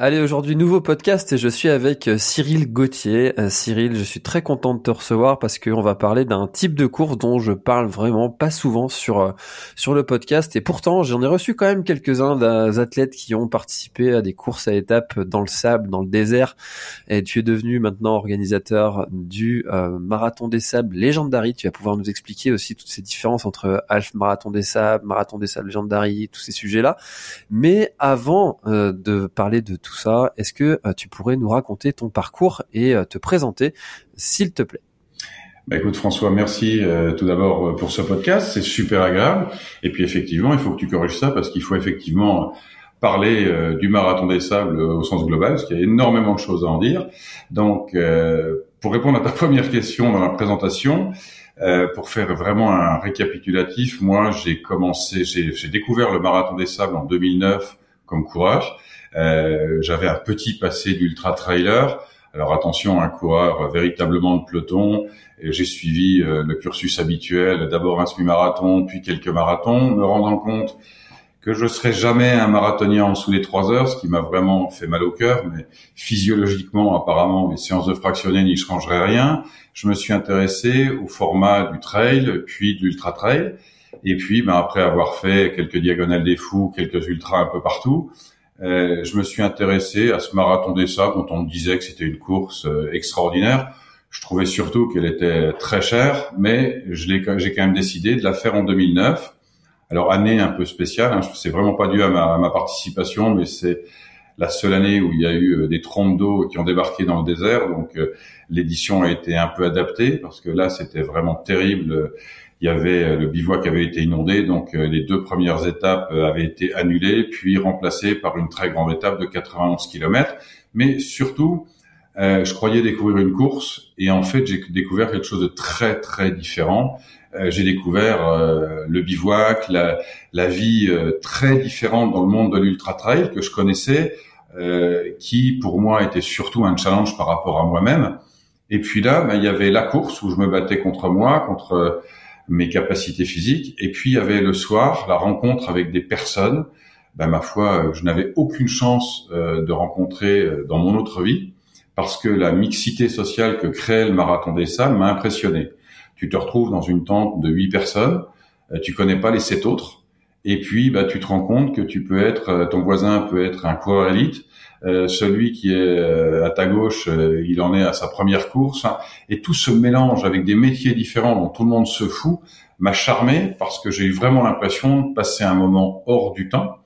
Allez, aujourd'hui, nouveau podcast et je suis avec euh, Cyril Gauthier. Euh, Cyril, je suis très content de te recevoir parce qu'on va parler d'un type de course dont je parle vraiment pas souvent sur, euh, sur le podcast et pourtant j'en ai reçu quand même quelques-uns d'athlètes qui ont participé à des courses à étapes dans le sable, dans le désert et tu es devenu maintenant organisateur du Marathon des Sables Legendary. Tu vas pouvoir nous expliquer aussi toutes ces différences entre Half Marathon des Sables, Marathon des Sables Legendary, tous ces sujets-là. Mais avant de parler de tout est-ce que euh, tu pourrais nous raconter ton parcours et euh, te présenter, s'il te plaît? Bah écoute François, merci euh, tout d'abord pour ce podcast, c'est super agréable. Et puis effectivement, il faut que tu corriges ça parce qu'il faut effectivement parler du marathon des sables au sens global, parce qu'il y a énormément de choses à en dire. Donc, pour répondre à ta première question dans la présentation, pour faire vraiment un récapitulatif, moi j'ai commencé, j'ai découvert le marathon des sables en 2009 comme courage. Euh, j'avais un petit passé d'ultra trailer. Alors attention, un coureur véritablement de peloton. J'ai suivi euh, le cursus habituel, d'abord un semi-marathon, puis quelques marathons, me rendant compte que je serais jamais un marathonien en dessous des trois heures, ce qui m'a vraiment fait mal au cœur, mais physiologiquement, apparemment, les séances de fractionné n'y changeraient rien. Je me suis intéressé au format du trail, puis de l'ultra trail. Et puis, ben, après avoir fait quelques diagonales des fous, quelques ultras un peu partout, euh, je me suis intéressé à ce marathon des sables dont on me disait que c'était une course euh, extraordinaire. Je trouvais surtout qu'elle était très chère, mais j'ai quand même décidé de la faire en 2009. Alors année un peu spéciale, hein, c'est vraiment pas dû à ma, participation, mais c'est la seule année où il y a eu euh, des trompes d'eau qui ont débarqué dans le désert, donc l'édition a été un peu adaptée parce que là c'était vraiment terrible il y avait euh, le bivouac avait été inondé, donc euh, les deux premières étapes euh, avaient été annulées, puis remplacées par une très grande étape de 91 km. Mais surtout, je croyais découvrir une course, et en fait, j'ai découvert quelque chose de très très différent. j'ai découvert le bivouac, la, la vie très différente dans le monde de l'ultra trail que je connaissais, qui pour moi était surtout un challenge par rapport à moi-même. Et puis là, ben, il y avait la course où je me battais contre moi, contre mes capacités physiques. Et puis il y avait le soir la rencontre avec des personnes, ben, ma foi, je n'avais aucune chance euh, de rencontrer euh, dans mon autre vie, parce que la mixité sociale que crée le marathon des m'a impressionné. Tu te retrouves dans une tente de huit personnes, euh, tu connais pas les sept autres, et puis bah, tu te rends compte que tu peux être, ton voisin peut être un coureur élite, euh, celui qui est euh, à ta gauche, euh, il en est à sa première course, hein. et tout ce mélange avec des métiers différents dont tout le monde se fout m'a charmé parce que j'ai eu vraiment l'impression de passer un moment hors du temps.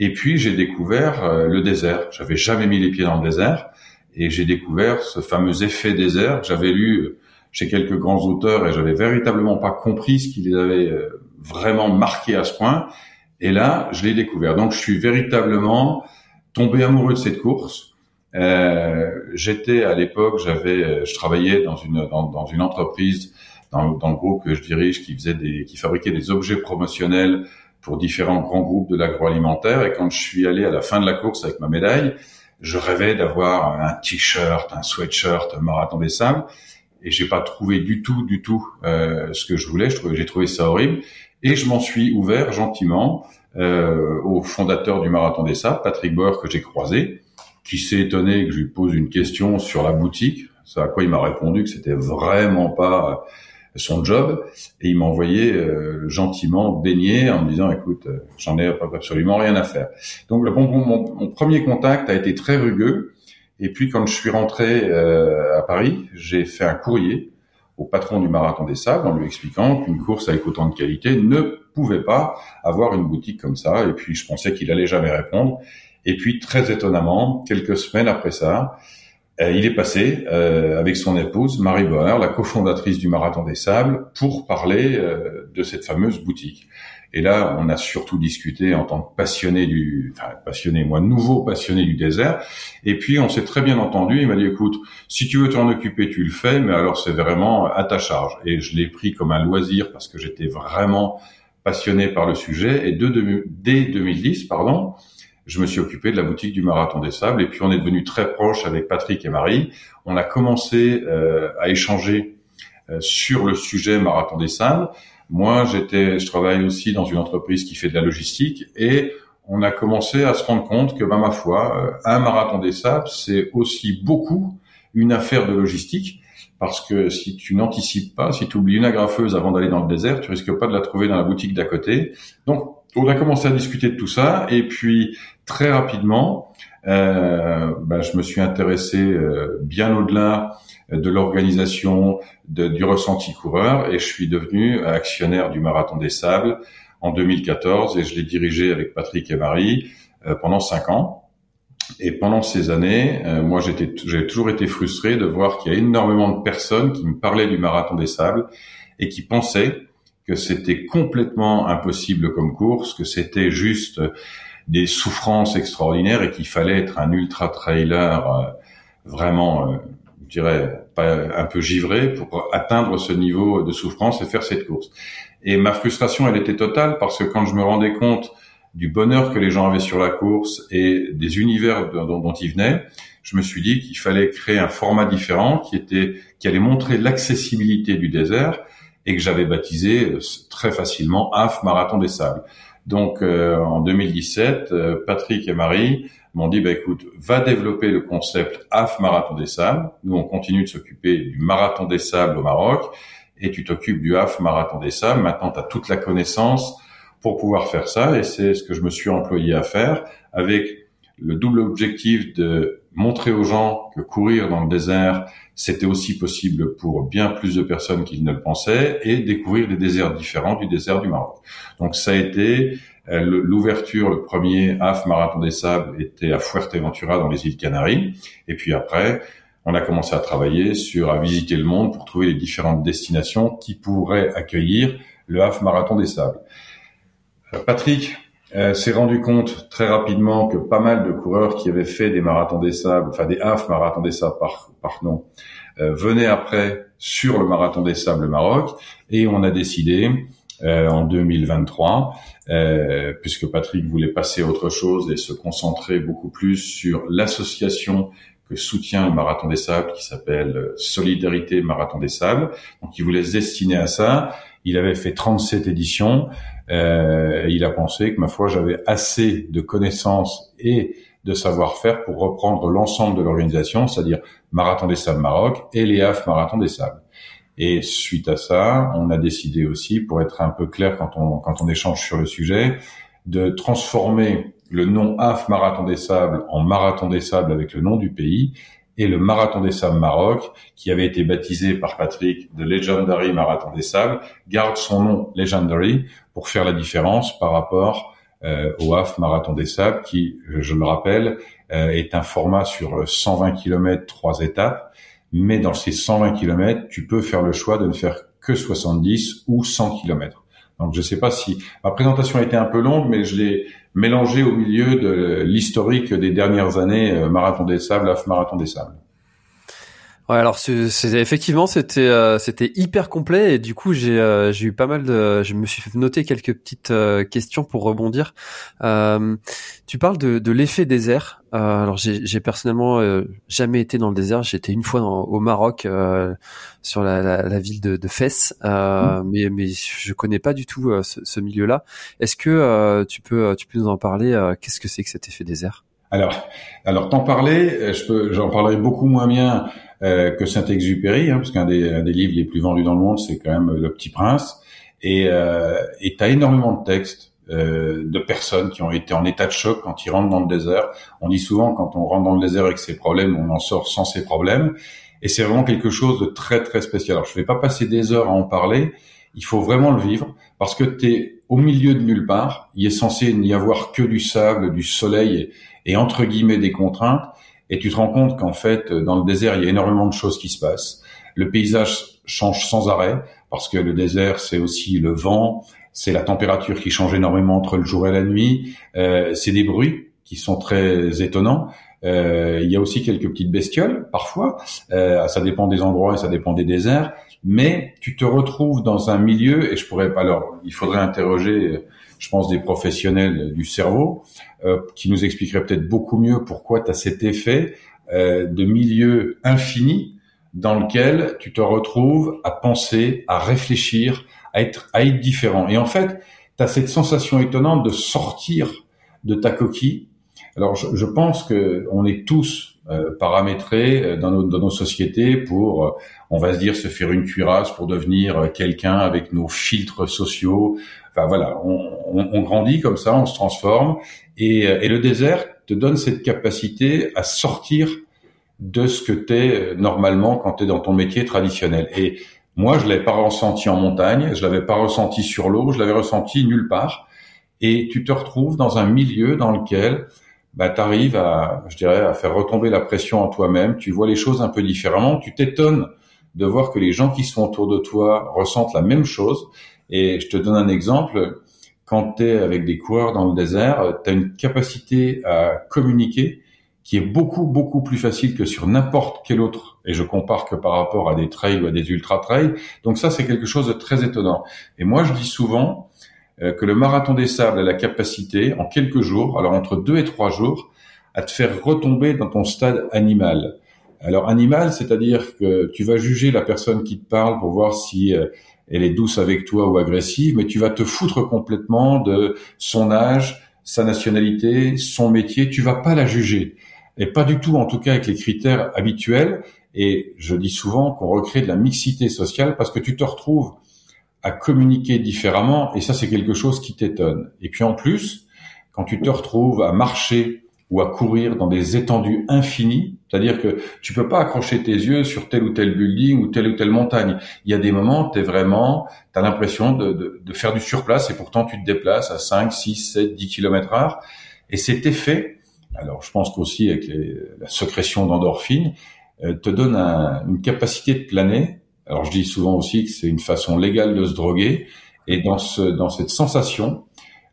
Et puis j'ai découvert le désert. J'avais jamais mis les pieds dans le désert, et j'ai découvert ce fameux effet désert que j'avais lu chez quelques grands auteurs et j'avais véritablement pas compris ce qui les avait vraiment marqués à ce point. Et là, je l'ai découvert. Donc je suis véritablement tombé amoureux de cette course. Euh, j'étais à l'époque, j'avais, je travaillais dans une dans, une entreprise dans, le groupe que je dirige qui faisait des, qui fabriquait des objets promotionnels pour différents grands groupes de l'agroalimentaire. Et quand je suis allé à la fin de la course avec ma médaille, je rêvais d'avoir un t-shirt, un sweatshirt, un marathon des sables. Et j'ai pas trouvé du tout, du tout euh, ce que je voulais. J'ai trouvé ça horrible. Et je m'en suis ouvert gentiment euh, au fondateur du Marathon des Sables, Patrick Bauer, que j'ai croisé, qui s'est étonné que je lui pose une question sur la boutique. C'est à quoi il m'a répondu que c'était vraiment pas son job. Et il m'a envoyé euh, gentiment baigner en me disant écoute euh, j'en ai absolument rien à faire. Donc mon, mon, premier contact a été très rugueux. Et puis quand je suis rentré à Paris j'ai fait un courrier au patron du Marathon des Sables en lui expliquant qu'une course avec autant de qualité ne pouvait pas avoir une boutique comme ça. Et puis je pensais qu'il allait jamais répondre. Et puis très étonnamment, quelques semaines après ça, euh, il est passé euh, avec son épouse Marie Boer, la cofondatrice du Marathon des Sables, pour parler euh, de cette fameuse boutique. Et là, on a surtout discuté en tant que passionné du, enfin passionné, moi nouveau passionné du désert. Et puis on s'est très bien entendu. Il m'a dit, écoute, si tu veux t'en occuper, tu le fais, mais alors c'est vraiment à ta charge. Et je l'ai pris comme un loisir parce que j'étais vraiment passionné par le sujet. Et dès 2010, pardon, je me suis occupé de la boutique du Marathon des Sables. Et puis on est devenu très proche avec Patrick et Marie. On a commencé euh, à échanger euh, sur le sujet Marathon des Sables. Moi, j'étais, je travaille aussi dans une entreprise qui fait de la logistique et on a commencé à se rendre compte que, bah, ma foi, euh, un marathon des sables, c'est aussi beaucoup une affaire de logistique parce que si tu n'anticipes pas, si tu oublies une agrafeuse avant d'aller dans le désert, tu risques pas de la trouver dans la boutique d'à côté. Donc, on a commencé à discuter de tout ça et puis très rapidement, euh, bah, je me suis intéressé euh, bien au-delà de l'organisation, du ressenti coureur, et je suis devenu actionnaire du Marathon des Sables en 2014, et je l'ai dirigé avec Patrick et Marie euh, pendant cinq ans. Et pendant ces années, euh, moi, j'ai toujours été frustré de voir qu'il y a énormément de personnes qui me parlaient du Marathon des Sables et qui pensaient que c'était complètement impossible comme course, que c'était juste des souffrances extraordinaires et qu'il fallait être un ultra trailer euh, vraiment je dirais, un peu givré pour atteindre ce niveau de souffrance et faire cette course. Et ma frustration, elle était totale parce que quand je me rendais compte du bonheur que les gens avaient sur la course et des univers dont, ils venaient, je me suis dit qu'il fallait créer un format différent qui était, qui allait montrer l'accessibilité du désert et que j'avais baptisé euh, très facilement AF Marathon des Sables. Donc euh, en 2017, euh, Patrick et Marie m'ont dit bah écoute, va développer le concept AF Marathon des Sables. Nous on continue de s'occuper du Marathon des Sables au Maroc et tu t'occupes du AF Marathon des Sables. Maintenant tu as toute la connaissance pour pouvoir faire ça et c'est ce que je me suis employé à faire avec le double objectif de montrer aux gens que courir dans le désert, c'était aussi possible pour bien plus de personnes qu'ils ne le pensaient et découvrir des déserts différents du désert du Maroc. Donc ça a été l'ouverture, le premier AF Marathon des Sables était à Fuerteventura dans les îles Canaries. Et puis après, on a commencé à travailler sur, à visiter le monde pour trouver les différentes destinations qui pourraient accueillir le AF Marathon des Sables. Euh, Patrick euh, s'est rendu compte très rapidement que pas mal de coureurs qui avaient fait des marathons des sables, enfin des AF Marathons des Sables par, par nom, venaient après sur le Marathon des Sables Maroc et on a décidé euh, en 2023, euh, puisque Patrick voulait passer à autre chose et se concentrer beaucoup plus sur l'association que soutient le Marathon des Sables, qui s'appelle Solidarité Marathon des Sables. Donc, il voulait se destiner à ça. Il avait fait 37 éditions. Euh, il a pensé que, ma foi, j'avais assez de connaissances et de savoir-faire pour reprendre l'ensemble de l'organisation, c'est-à-dire Marathon des Sables Maroc et les AF Marathon des Sables. Et suite à ça, on a décidé aussi, pour être un peu clair quand on, quand on échange sur le sujet, de transformer le nom AF Marathon des Sables en Marathon des Sables avec le nom du pays et le Marathon des Sables Maroc, qui avait été baptisé par Patrick de Legendary Marathon des Sables, garde son nom Legendary pour faire la différence par rapport euh, au AF Marathon des Sables, qui, je le rappelle, euh, est un format sur 120 km, trois étapes, mais dans ces 120 km, tu peux faire le choix de ne faire que 70 ou 100 km. Donc je ne sais pas si ma présentation a été un peu longue, mais je l'ai mélangé au milieu de l'historique des dernières années, euh, marathon des sables, half marathon des sables. Ouais, alors c'est effectivement c'était euh, c'était hyper complet et du coup j'ai euh, j'ai eu pas mal de je me suis noté quelques petites euh, questions pour rebondir. tu parles de, de l'effet désert. alors j'ai personnellement jamais été dans le désert. J'étais une fois au Maroc sur la, la, la, ville de, de Fès, mmh. mais mais je connais pas du tout ce, ce milieu-là. Est-ce que tu peux tu peux nous en parler Qu'est-ce que c'est que cet effet désert? Alors, alors t'en parler, je peux, j'en parlerai beaucoup moins bien euh, que Saint-Exupéry, hein, parce qu'un des, des, livres les plus vendus dans le monde, c'est quand même Le Petit Prince. Et euh, tu as énormément de textes euh, de personnes qui ont été en état de choc quand ils rentrent dans le désert. On dit souvent quand on rentre dans le désert avec ses problèmes, on en sort sans ses problèmes. Et c'est vraiment quelque chose de très très spécial. Alors je vais pas passer des heures à en parler, il faut vraiment le vivre parce que tu es au milieu de nulle part, il est censé n'y avoir que du sable, du soleil et, entre guillemets des contraintes et tu te rends compte qu'en fait dans le désert, il y a énormément de choses qui se passent. Le paysage change sans arrêt parce que le désert, c'est aussi le vent, c'est la température qui change énormément entre le jour et la nuit, euh, c'est des bruits qui sont très étonnants. Euh, il y a aussi quelques petites bestioles parfois. Euh, ça dépend des endroits et ça dépend des déserts. Mais tu te retrouves dans un milieu et je pourrais pas. Alors, il faudrait interroger, je pense, des professionnels du cerveau euh, qui nous expliqueraient peut-être beaucoup mieux pourquoi tu as cet effet euh, de milieu infini dans lequel tu te retrouves à penser, à réfléchir, à être, à être différent. Et en fait, tu as cette sensation étonnante de sortir de ta coquille alors, je, je pense que on est tous euh, paramétrés euh, dans nos, dans nos, sociétés pour, euh, on va se dire, se faire une cuirasse pour devenir quelqu'un avec nos filtres sociaux. Enfin voilà, on, on, on, grandit comme ça, on se transforme, et, et le désert te donne cette capacité à sortir de ce que tu es normalement quand tu es dans ton métier traditionnel. Et moi, je l'avais pas ressenti en montagne, je l'avais pas ressenti sur l'eau, je l'avais ressenti nulle part. Et tu te retrouves dans un milieu dans lequel bah, tu arrives à, je dirais, à faire retomber la pression en toi-même, tu vois les choses un peu différemment, tu t'étonnes de voir que les gens qui sont autour de toi ressentent la même chose. Et je te donne un exemple, quand tu es avec des coureurs dans le désert, tu as une capacité à communiquer qui est beaucoup, beaucoup plus facile que sur n'importe quel autre. Et je compare que par rapport à des trails ou à des ultra-trails. Donc ça, c'est quelque chose de très étonnant. Et moi, je dis souvent, euh, que le marathon des sables a la capacité, en quelques jours, alors entre deux et trois jours, à te faire retomber dans ton stade animal. Alors animal, c'est-à-dire que tu vas juger la personne qui te parle pour voir si euh, elle est douce avec toi ou agressive, mais tu vas te foutre complètement de son âge, sa nationalité, son métier, tu vas pas la juger. Et pas du tout, en tout cas, avec les critères habituels. Et je dis souvent qu'on recrée de la mixité sociale parce que tu te retrouves à communiquer différemment et ça c'est quelque chose qui t'étonne. Et puis en plus, quand tu te retrouves à marcher ou à courir dans des étendues infinies, c'est-à-dire que tu peux pas accrocher tes yeux sur tel ou tel building ou telle ou telle montagne. Il y a des moments, tu es vraiment, tu as l'impression de, de, de, faire du surplace et pourtant tu te déplaces à 5, 6, 7, 10 km heure. Et cet effet, alors je pense qu'aussi avec la sécrétion d'endorphine, euh, te donne un, une capacité de planer alors je dis souvent aussi que c'est une façon légale de se droguer. Et dans, ce, dans cette sensation,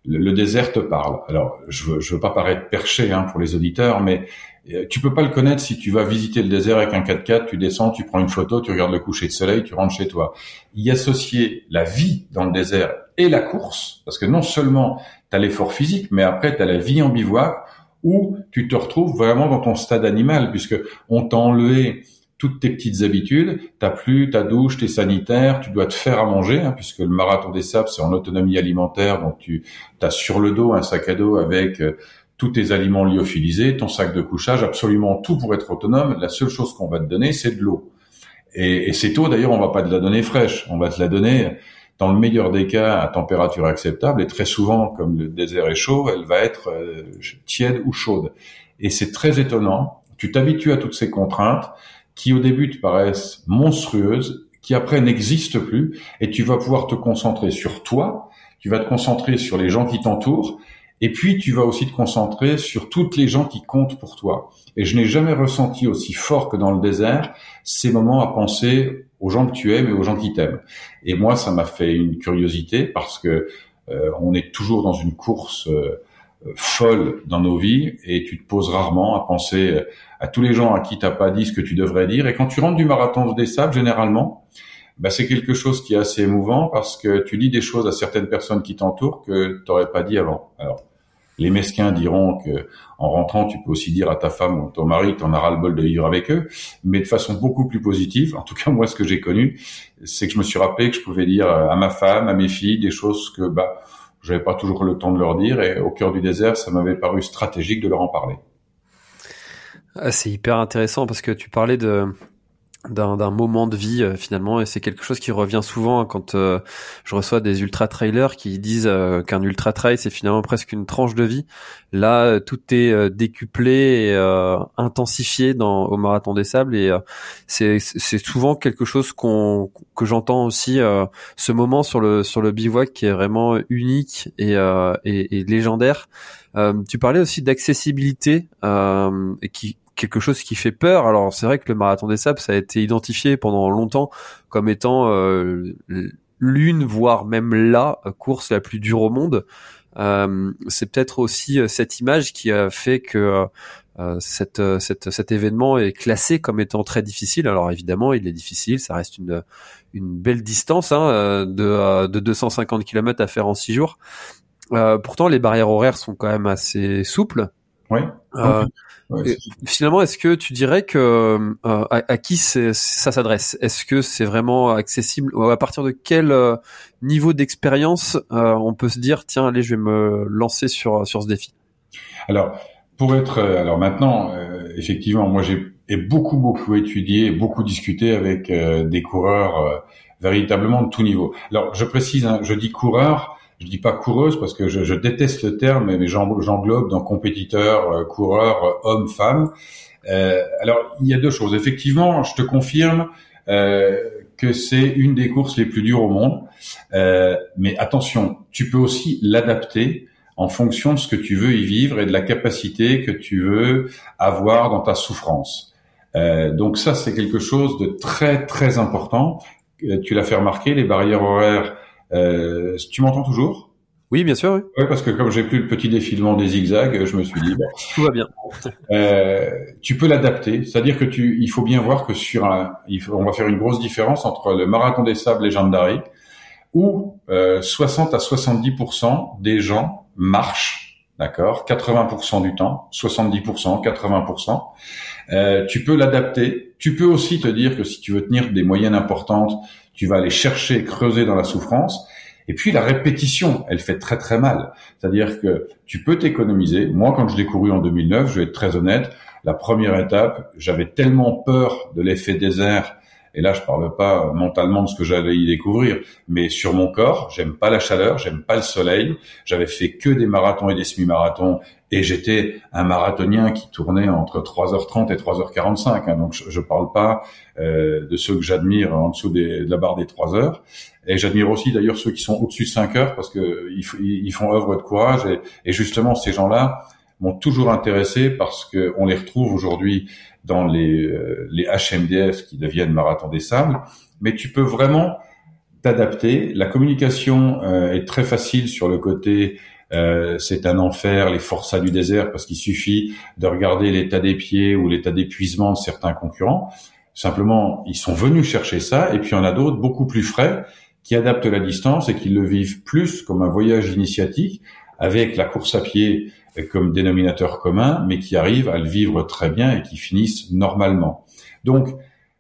le, désert te parle. Alors je veux, je veux pas paraître perché hein, pour les auditeurs, mais euh, tu peux pas le connaître si tu vas visiter le désert avec un 4x4, tu descends, tu prends une photo, tu regardes le coucher de soleil, tu rentres chez toi. Y associer la vie dans le désert et la course, parce que non seulement tu as l'effort physique, mais après tu as la vie en bivouac où tu te retrouves vraiment dans ton stade animal, puisque on t'a enlevé toutes tes petites habitudes, t'as plus ta douche, tes sanitaires, tu dois te faire à manger, hein, puisque le marathon des sables, c'est en autonomie alimentaire, donc tu as sur le dos un sac à dos avec euh, tous tes aliments lyophilisés, ton sac de couchage, absolument tout pour être autonome. La seule chose qu'on va te donner, c'est de l'eau. Et, et cette eau, d'ailleurs, on va pas te la donner fraîche, on va te la donner, dans le meilleur des cas, à température acceptable, et très souvent, comme le désert est chaud, elle va être euh, tiède ou chaude. Et c'est très étonnant. Tu t'habitues à toutes ces contraintes qui au début te paraissent monstrueuses, qui après n'existent plus, et tu vas pouvoir te concentrer sur toi, tu vas te concentrer sur les gens qui t'entourent, et puis tu vas aussi te concentrer sur toutes les gens qui comptent pour toi. Et je n'ai jamais ressenti aussi fort que dans le désert ces moments à penser aux gens que tu aimes et aux gens qui t'aiment. Et moi, ça m'a fait une curiosité parce que euh, on est toujours dans une course euh, folle dans nos vies et tu te poses rarement à penser à tous les gens à qui t'as pas dit ce que tu devrais dire. Et quand tu rentres du marathon des sables, généralement, bah, c'est quelque chose qui est assez émouvant parce que tu dis des choses à certaines personnes qui t'entourent que tu n'aurais pas dit avant. Alors, les mesquins diront que en rentrant, tu peux aussi dire à ta femme ou ton mari que en as ras-le-bol de vivre avec eux, mais de façon beaucoup plus positive. En tout cas, moi, ce que j'ai connu, c'est que je me suis rappelé que je pouvais dire à ma femme, à mes filles, des choses que bah j'avais pas toujours le temps de leur dire, et au cœur du désert, ça m'avait paru stratégique de leur en parler. Ah, c'est hyper intéressant parce que tu parlais de d'un moment de vie euh, finalement et c'est quelque chose qui revient souvent hein, quand euh, je reçois des ultra trailers qui disent euh, qu'un ultra trail c'est finalement presque une tranche de vie. Là tout est décuplé et intensifié dans au marathon des sables et c'est c'est souvent quelque chose qu'on que j'entends aussi ce moment sur le sur le bivouac qui est vraiment unique et et, et légendaire. Tu parlais aussi d'accessibilité qui quelque chose qui fait peur. Alors c'est vrai que le marathon des sables, ça a été identifié pendant longtemps comme étant euh, l'une, voire même la course la plus dure au monde. Euh, c'est peut-être aussi euh, cette image qui a fait que cet événement est classé comme étant très difficile. Alors évidemment, il est difficile, ça reste une, belle distance hein, de, de 250 km à faire en 6 jours. pourtant, les barrières horaires sont quand même assez souples. Oui finalement, est-ce que tu dirais que euh, à, qui ça s'adresse? Est-ce que c'est vraiment accessible? À partir de quel euh, niveau d'expérience euh, on peut se dire tiens, allez, je vais me lancer sur sur ce défi? Alors, pour être alors maintenant, effectivement, moi j'ai beaucoup beaucoup étudié, beaucoup discuté avec des coureurs véritablement de tout niveau. Alors, je précise, hein, je dis coureur je dis pas coureuse parce que je, je déteste le terme, mais j'englobe dans compétiteurs, euh, coureurs, euh, hommes, femmes. Euh, alors, il y a deux choses. Effectivement, je te confirme euh, que c'est une des courses les plus dures au monde. Euh, mais attention, tu peux aussi l'adapter en fonction de ce que tu veux y vivre et de la capacité que tu veux avoir dans ta souffrance. Euh, donc ça, c'est quelque chose de très très important. Tu l'as fait remarquer, les barrières horaires euh, tu m'entends toujours? Oui, bien sûr. Oui. parce que comme j'ai plus le petit défilement des zigzags, je me suis dit tout va bien. Euh, tu peux l'adapter, c'est-à-dire que tu, il faut bien voir que sur un, on va faire une grosse différence entre le marathon des sables légendaires où euh, 60 à 70% des gens marchent, d'accord, 80% du temps, 70%, 80%. Euh, tu peux l'adapter. Tu peux aussi te dire que si tu veux tenir des moyennes importantes, tu vas aller chercher, creuser dans la souffrance. Et puis la répétition, elle fait très très mal. C'est-à-dire que tu peux t'économiser. Moi, quand je l'ai couru en 2009, je vais être très honnête, la première étape, j'avais tellement peur de l'effet désert et là, je parle pas mentalement de ce que j'allais y découvrir, mais sur mon corps, j'aime pas la chaleur, j'aime pas le soleil. J'avais fait que des marathons et des semi-marathons, et j'étais un marathonien qui tournait entre 3h30 et 3h45. Hein, donc, je, je parle pas euh, de ceux que j'admire en dessous des, de la barre des 3 heures. Et j'admire aussi d'ailleurs ceux qui sont au-dessus de 5 heures parce que ils, ils font œuvre de courage. Et, et justement, ces gens-là m'ont toujours intéressé parce que on les retrouve aujourd'hui dans les, euh, les HMDS qui deviennent Marathon des Sables, mais tu peux vraiment t'adapter. La communication euh, est très facile sur le côté euh, c'est un enfer, les forçats du désert, parce qu'il suffit de regarder l'état des pieds ou l'état d'épuisement de certains concurrents. Simplement, ils sont venus chercher ça, et puis en a d'autres beaucoup plus frais qui adaptent la distance et qui le vivent plus comme un voyage initiatique avec la course à pied comme dénominateur commun, mais qui arrivent à le vivre très bien et qui finissent normalement. Donc,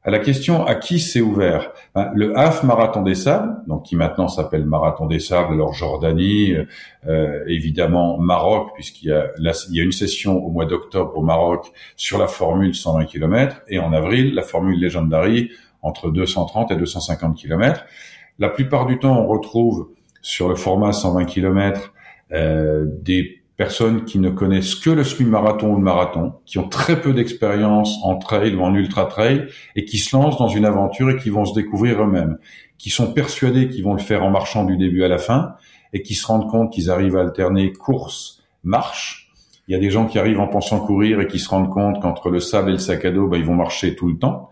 à la question à qui c'est ouvert, ben, le HAF Marathon des Sables, donc qui maintenant s'appelle Marathon des Sables, alors Jordanie, euh, évidemment Maroc, puisqu'il y a, il y a une session au mois d'octobre au Maroc sur la formule 120 km, et en avril la formule Legendary entre 230 et 250 km. La plupart du temps, on retrouve sur le format 120 km euh, des personnes qui ne connaissent que le semi-marathon ou le marathon, qui ont très peu d'expérience en trail ou en ultra-trail et qui se lancent dans une aventure et qui vont se découvrir eux-mêmes, qui sont persuadés qu'ils vont le faire en marchant du début à la fin et qui se rendent compte qu'ils arrivent à alterner course, marche. Il y a des gens qui arrivent en pensant courir et qui se rendent compte qu'entre le sable et le sac à dos, ben, ils vont marcher tout le temps.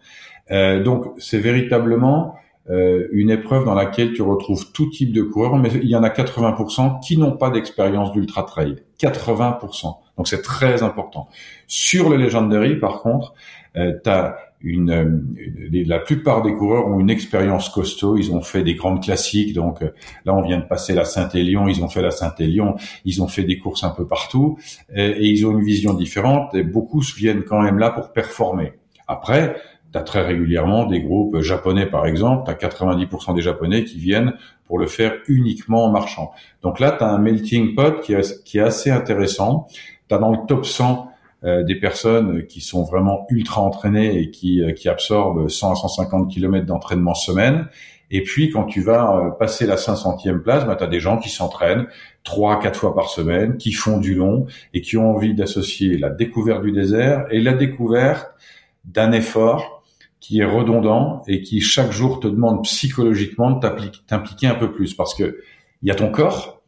Euh, donc c'est véritablement euh, une épreuve dans laquelle tu retrouves tout type de coureurs, mais il y en a 80% qui n'ont pas d'expérience d'ultra trail. 80%. Donc c'est très important. Sur le Legendary, par contre, euh, as une, euh, la plupart des coureurs ont une expérience costaud. Ils ont fait des grandes classiques. Donc euh, là, on vient de passer la Saint-Élion. Ils ont fait la Saint-Élion. Ils ont fait des courses un peu partout et, et ils ont une vision différente. Et beaucoup viennent quand même là pour performer. Après, tu très régulièrement des groupes japonais, par exemple, tu as 90% des japonais qui viennent pour le faire uniquement en marchant. Donc là, tu as un melting pot qui est, assez intéressant. Tu as dans le top 100 des personnes qui sont vraiment ultra entraînées et qui, qui absorbent 100 à 150 km d'entraînement semaine. Et puis quand tu vas passer la 500e place, bah, tu as des gens qui s'entraînent trois, quatre fois par semaine, qui font du long et qui ont envie d'associer la découverte du désert et la découverte d'un effort qui est redondant et qui chaque jour te demande psychologiquement de t'impliquer un peu plus parce que il y a ton corps,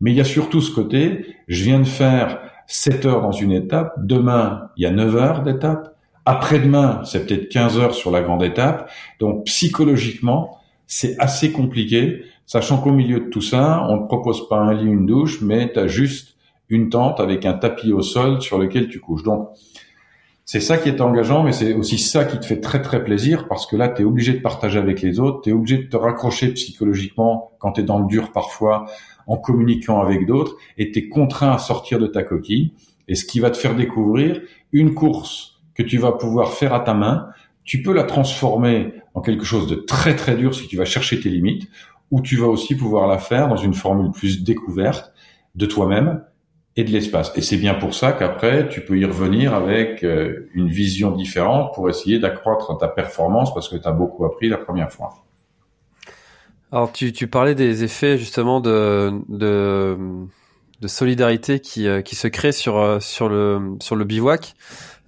mais il y a surtout ce côté, je viens de faire 7 heures dans une étape, demain il y a 9 heures d'étape, après-demain c'est peut-être 15 heures sur la grande étape, donc psychologiquement c'est assez compliqué, sachant qu'au milieu de tout ça, on ne propose pas un lit, une douche, mais tu as juste une tente avec un tapis au sol sur lequel tu couches. Donc c'est ça qui est engageant, mais c'est aussi ça qui te fait très très plaisir parce que là, tu es obligé de partager avec les autres, tu es obligé de te raccrocher psychologiquement quand tu es dans le dur parfois en communiquant avec d'autres et tu es contraint à sortir de ta coquille. Et ce qui va te faire découvrir une course que tu vas pouvoir faire à ta main, tu peux la transformer en quelque chose de très très dur si tu vas chercher tes limites, ou tu vas aussi pouvoir la faire dans une formule plus découverte de toi-même et de l'espace. Et c'est bien pour ça qu'après, tu peux y revenir avec euh, une vision différente pour essayer d'accroître ta performance parce que tu as beaucoup appris la première fois. Alors, tu, tu parlais des effets justement de, de, de solidarité qui, euh, qui se créent sur, euh, sur, le, sur le bivouac.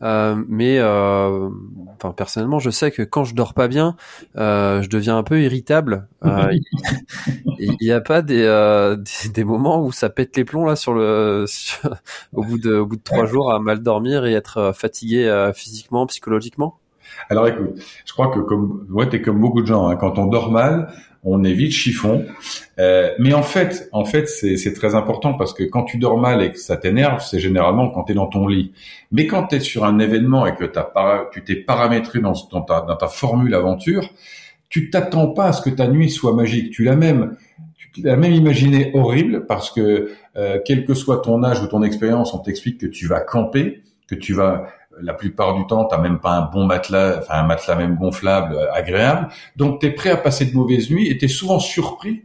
Euh, mais euh, enfin personnellement, je sais que quand je dors pas bien, euh, je deviens un peu irritable. Euh, il n'y a pas des, des, des moments où ça pète les plombs là sur le au bout de au bout de trois jours à mal dormir et être fatigué physiquement, psychologiquement? Alors écoute, je crois que comme ouais, t'es comme beaucoup de gens. Hein, quand on dort mal, on est vite chiffon. Euh, mais en fait, en fait, c'est très important parce que quand tu dors mal et que ça t'énerve, c'est généralement quand tu es dans ton lit. Mais quand tu es sur un événement et que tu t'es paramétré dans, dans, ta, dans ta formule aventure, tu t'attends pas à ce que ta nuit soit magique. Tu l'as même, tu l'as même imaginé horrible parce que euh, quel que soit ton âge ou ton expérience, on t'explique que tu vas camper, que tu vas la plupart du temps, t'as même pas un bon matelas, enfin un matelas même gonflable, euh, agréable. Donc tu es prêt à passer de mauvaises nuits et tu es souvent surpris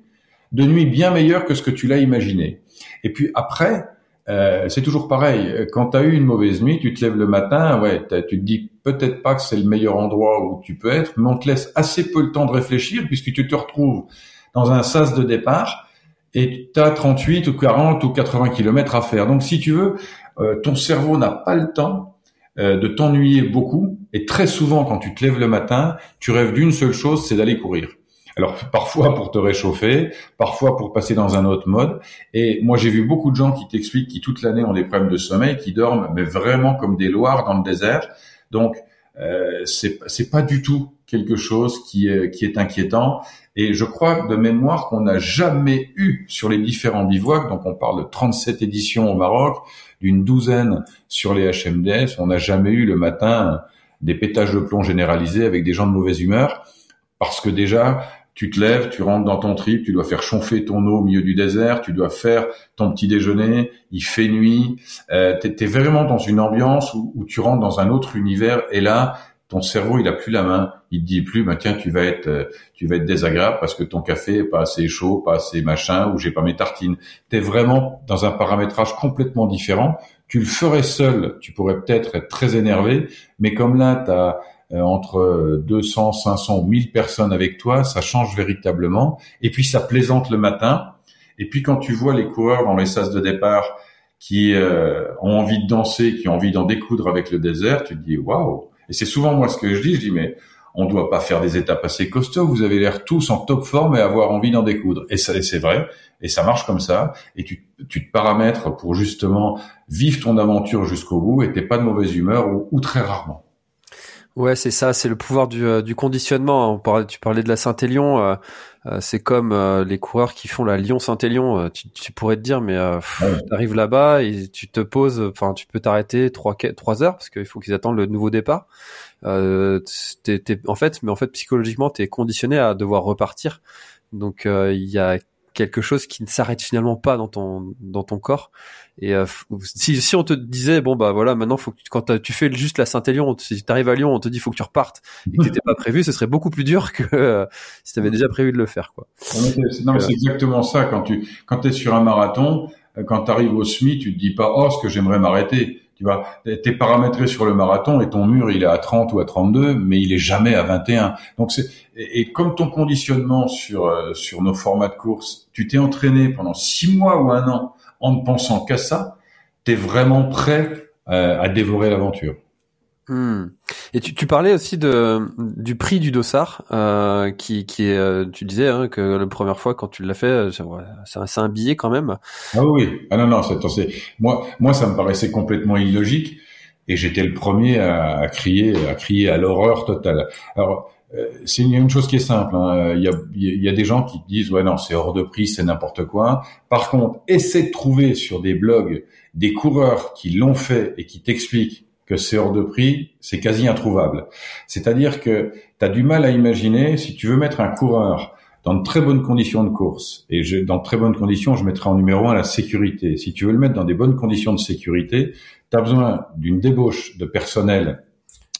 de nuits bien meilleures que ce que tu l'as imaginé. Et puis après, euh, c'est toujours pareil. Quand tu as eu une mauvaise nuit, tu te lèves le matin, ouais, tu te dis peut-être pas que c'est le meilleur endroit où tu peux être, mais on te laisse assez peu le temps de réfléchir puisque tu te retrouves dans un sas de départ et tu as 38 ou 40 ou 80 kilomètres à faire. Donc si tu veux, euh, ton cerveau n'a pas le temps euh, de t'ennuyer beaucoup. Et très souvent, quand tu te lèves le matin, tu rêves d'une seule chose, c'est d'aller courir. Alors parfois pour te réchauffer, parfois pour passer dans un autre mode. Et moi j'ai vu beaucoup de gens qui t'expliquent qui toute l'année ont des problèmes de sommeil, qui dorment mais vraiment comme des loirs dans le désert. Donc euh, c'est pas du tout quelque chose qui est qui est inquiétant. Et je crois de mémoire qu'on n'a jamais eu sur les différents bivouacs, donc on parle de 37 éditions au Maroc, d'une douzaine sur les HMDS. On n'a jamais eu le matin des pétages de plomb généralisés avec des gens de mauvaise humeur, parce que déjà, tu te lèves, tu rentres dans ton trip, tu dois faire chauffer ton eau au milieu du désert, tu dois faire ton petit déjeuner, il fait nuit, euh, tu es, vraiment dans une ambiance où, où, tu rentres dans un autre univers, et là, ton cerveau, il a plus la main. Il te dit plus, bah tiens, tu vas être, euh, tu vas être désagréable parce que ton café est pas assez chaud, pas assez machin, ou j'ai pas mes tartines. Tu es vraiment dans un paramétrage complètement différent. Tu le ferais seul, tu pourrais peut-être être très énervé, mais comme là, tu as euh, entre 200, 500 ou 1000 personnes avec toi, ça change véritablement. Et puis, ça plaisante le matin. Et puis, quand tu vois les coureurs dans les sas de départ qui euh, ont envie de danser, qui ont envie d'en découdre avec le désert, tu te dis, waouh, et c'est souvent moi ce que je dis, je dis mais on doit pas faire des étapes assez costauds. Vous avez l'air tous en top forme et avoir envie d'en découdre. Et ça, c'est vrai. Et ça marche comme ça. Et tu, tu te paramètres pour justement vivre ton aventure jusqu'au bout et t'es pas de mauvaise humeur ou, très rarement. Ouais, c'est ça, c'est le pouvoir du, euh, du conditionnement. On parlait, tu parlais de la Saint-Élion, euh, c'est comme les coureurs qui font la Lyon-Saint-Élion. Tu, tu, pourrais te dire, mais tu arrives là-bas et tu te poses, enfin, tu peux t'arrêter trois, trois heures parce qu'il faut qu'ils attendent le nouveau départ. en fait, mais en fait, psychologiquement, tu es conditionné à devoir repartir. Donc, il y a quelque chose qui ne s'arrête finalement pas dans ton dans ton corps. Et euh, si, si on te disait bon bah voilà maintenant faut que quand tu fais juste la Saint-Élion si tu arrives à Lyon on te dit faut que tu repartes et que t'étais pas prévu ce serait beaucoup plus dur que euh, si tu avais déjà prévu de le faire quoi. Non c'est exactement ça. Quand tu quand es sur un marathon euh, quand tu arrives au SMI tu te dis pas oh ce que j'aimerais m'arrêter Tu vois, t'es paramétré sur le marathon et ton mur il est à 30 ou à 32, mais il est jamais à 21. Donc c'est et, comme ton conditionnement sur euh, sur nos formats de course, tu t'es entraîné pendant six mois ou un an en ne pensant qu'à ça, t'es vraiment prêt euh, à dévorer l'aventure. Hmm. Et tu, tu, parlais aussi de du prix du dossard, euh, qui, qui est, euh, tu disais hein, que la première fois quand tu l'as fait, euh, c'est un, billet quand même. Ah oui, ah non non, moi moi ça me paraissait complètement illogique et j'étais le premier à, à, crier à crier à l'horreur totale. Alors euh, c'est une, chose qui est simple. Hein. Il, y a, il y a des gens qui disent ouais non c'est hors de prix, c'est n'importe quoi. Par contre, essaie de trouver sur des blogs des coureurs qui l'ont fait et qui t'expliquent que c'est hors de prix, c'est quasi introuvable. C'est-à-dire que tu as du mal à imaginer, si tu veux mettre un coureur dans de très bonnes conditions de course, et dans de très bonnes conditions, je mettrai en numéro un la sécurité. Si tu veux le mettre dans des bonnes conditions de sécurité, tu as besoin d'une débauche de personnel,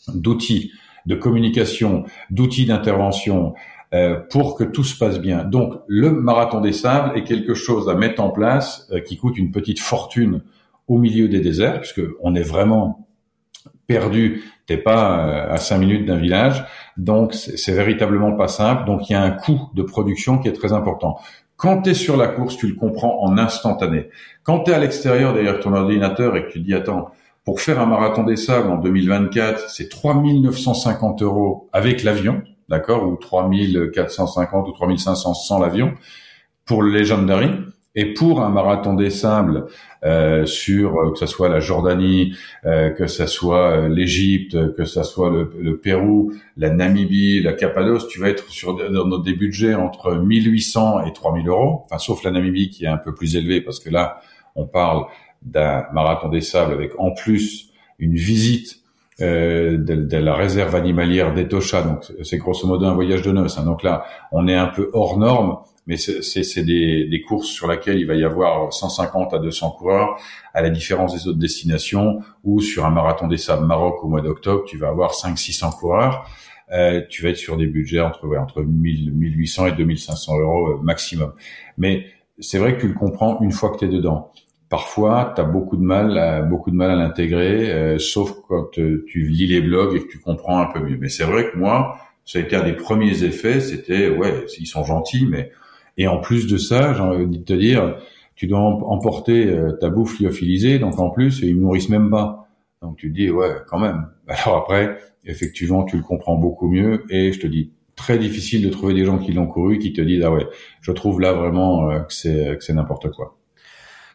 d'outils, de communication, d'outils d'intervention, euh, pour que tout se passe bien. Donc, le marathon des sables est quelque chose à mettre en place euh, qui coûte une petite fortune au milieu des déserts, puisque on est vraiment perdu, t'es pas euh, à cinq minutes d'un village, donc c'est véritablement pas simple. Donc il y a un coût de production qui est très important. Quand tu es sur la course, tu le comprends en instantané. Quand tu es à l'extérieur derrière ton ordinateur et que tu dis attends, pour faire un marathon des sables en 2024, c'est 3950 euros avec l'avion, d'accord, ou 3450 ou 3500 sans l'avion pour le Legendary. Et pour un marathon des sables euh, sur euh, que ce soit la Jordanie, euh, que ce soit l'Égypte, que ce soit le, Pérou, la Namibie, la Cappadoce, tu vas être sur dans des budgets entre 1800 et 3000 euros. Enfin, sauf la Namibie qui est un peu plus élevée parce que là, on parle d'un marathon des sables avec en plus une visite euh, de, de, la réserve animalière d'Etosha. Donc c'est grosso modo un voyage de noces. Hein. Donc là, on est un peu hors norme mais c'est des, des, courses sur lesquelles il va y avoir 150 à 200 coureurs, à la différence des autres destinations, ou sur un marathon des sables Maroc au mois d'octobre, tu vas avoir 500-600 coureurs. Euh, tu vas être sur des budgets entre ouais, entre 1000, 1800 et 2500 euros euh, maximum. Mais c'est vrai que tu le comprends une fois que tu es dedans. Parfois, tu as beaucoup de mal, à, beaucoup de mal à l'intégrer, euh, sauf quand euh, tu lis les blogs et que tu comprends un peu mieux. Mais c'est vrai que moi, ça a été un des premiers effets. C'était ouais, ils sont gentils, mais et en plus de ça, j'ai envie de te dire, tu dois emporter euh, ta bouffe lyophilisée, donc en plus, ils nourrissent même pas. Donc tu te dis, ouais, quand même. Alors après, effectivement, tu le comprends beaucoup mieux, et je te dis, très difficile de trouver des gens qui l'ont couru, qui te disent, ah ouais, je trouve là vraiment euh, que c'est n'importe quoi.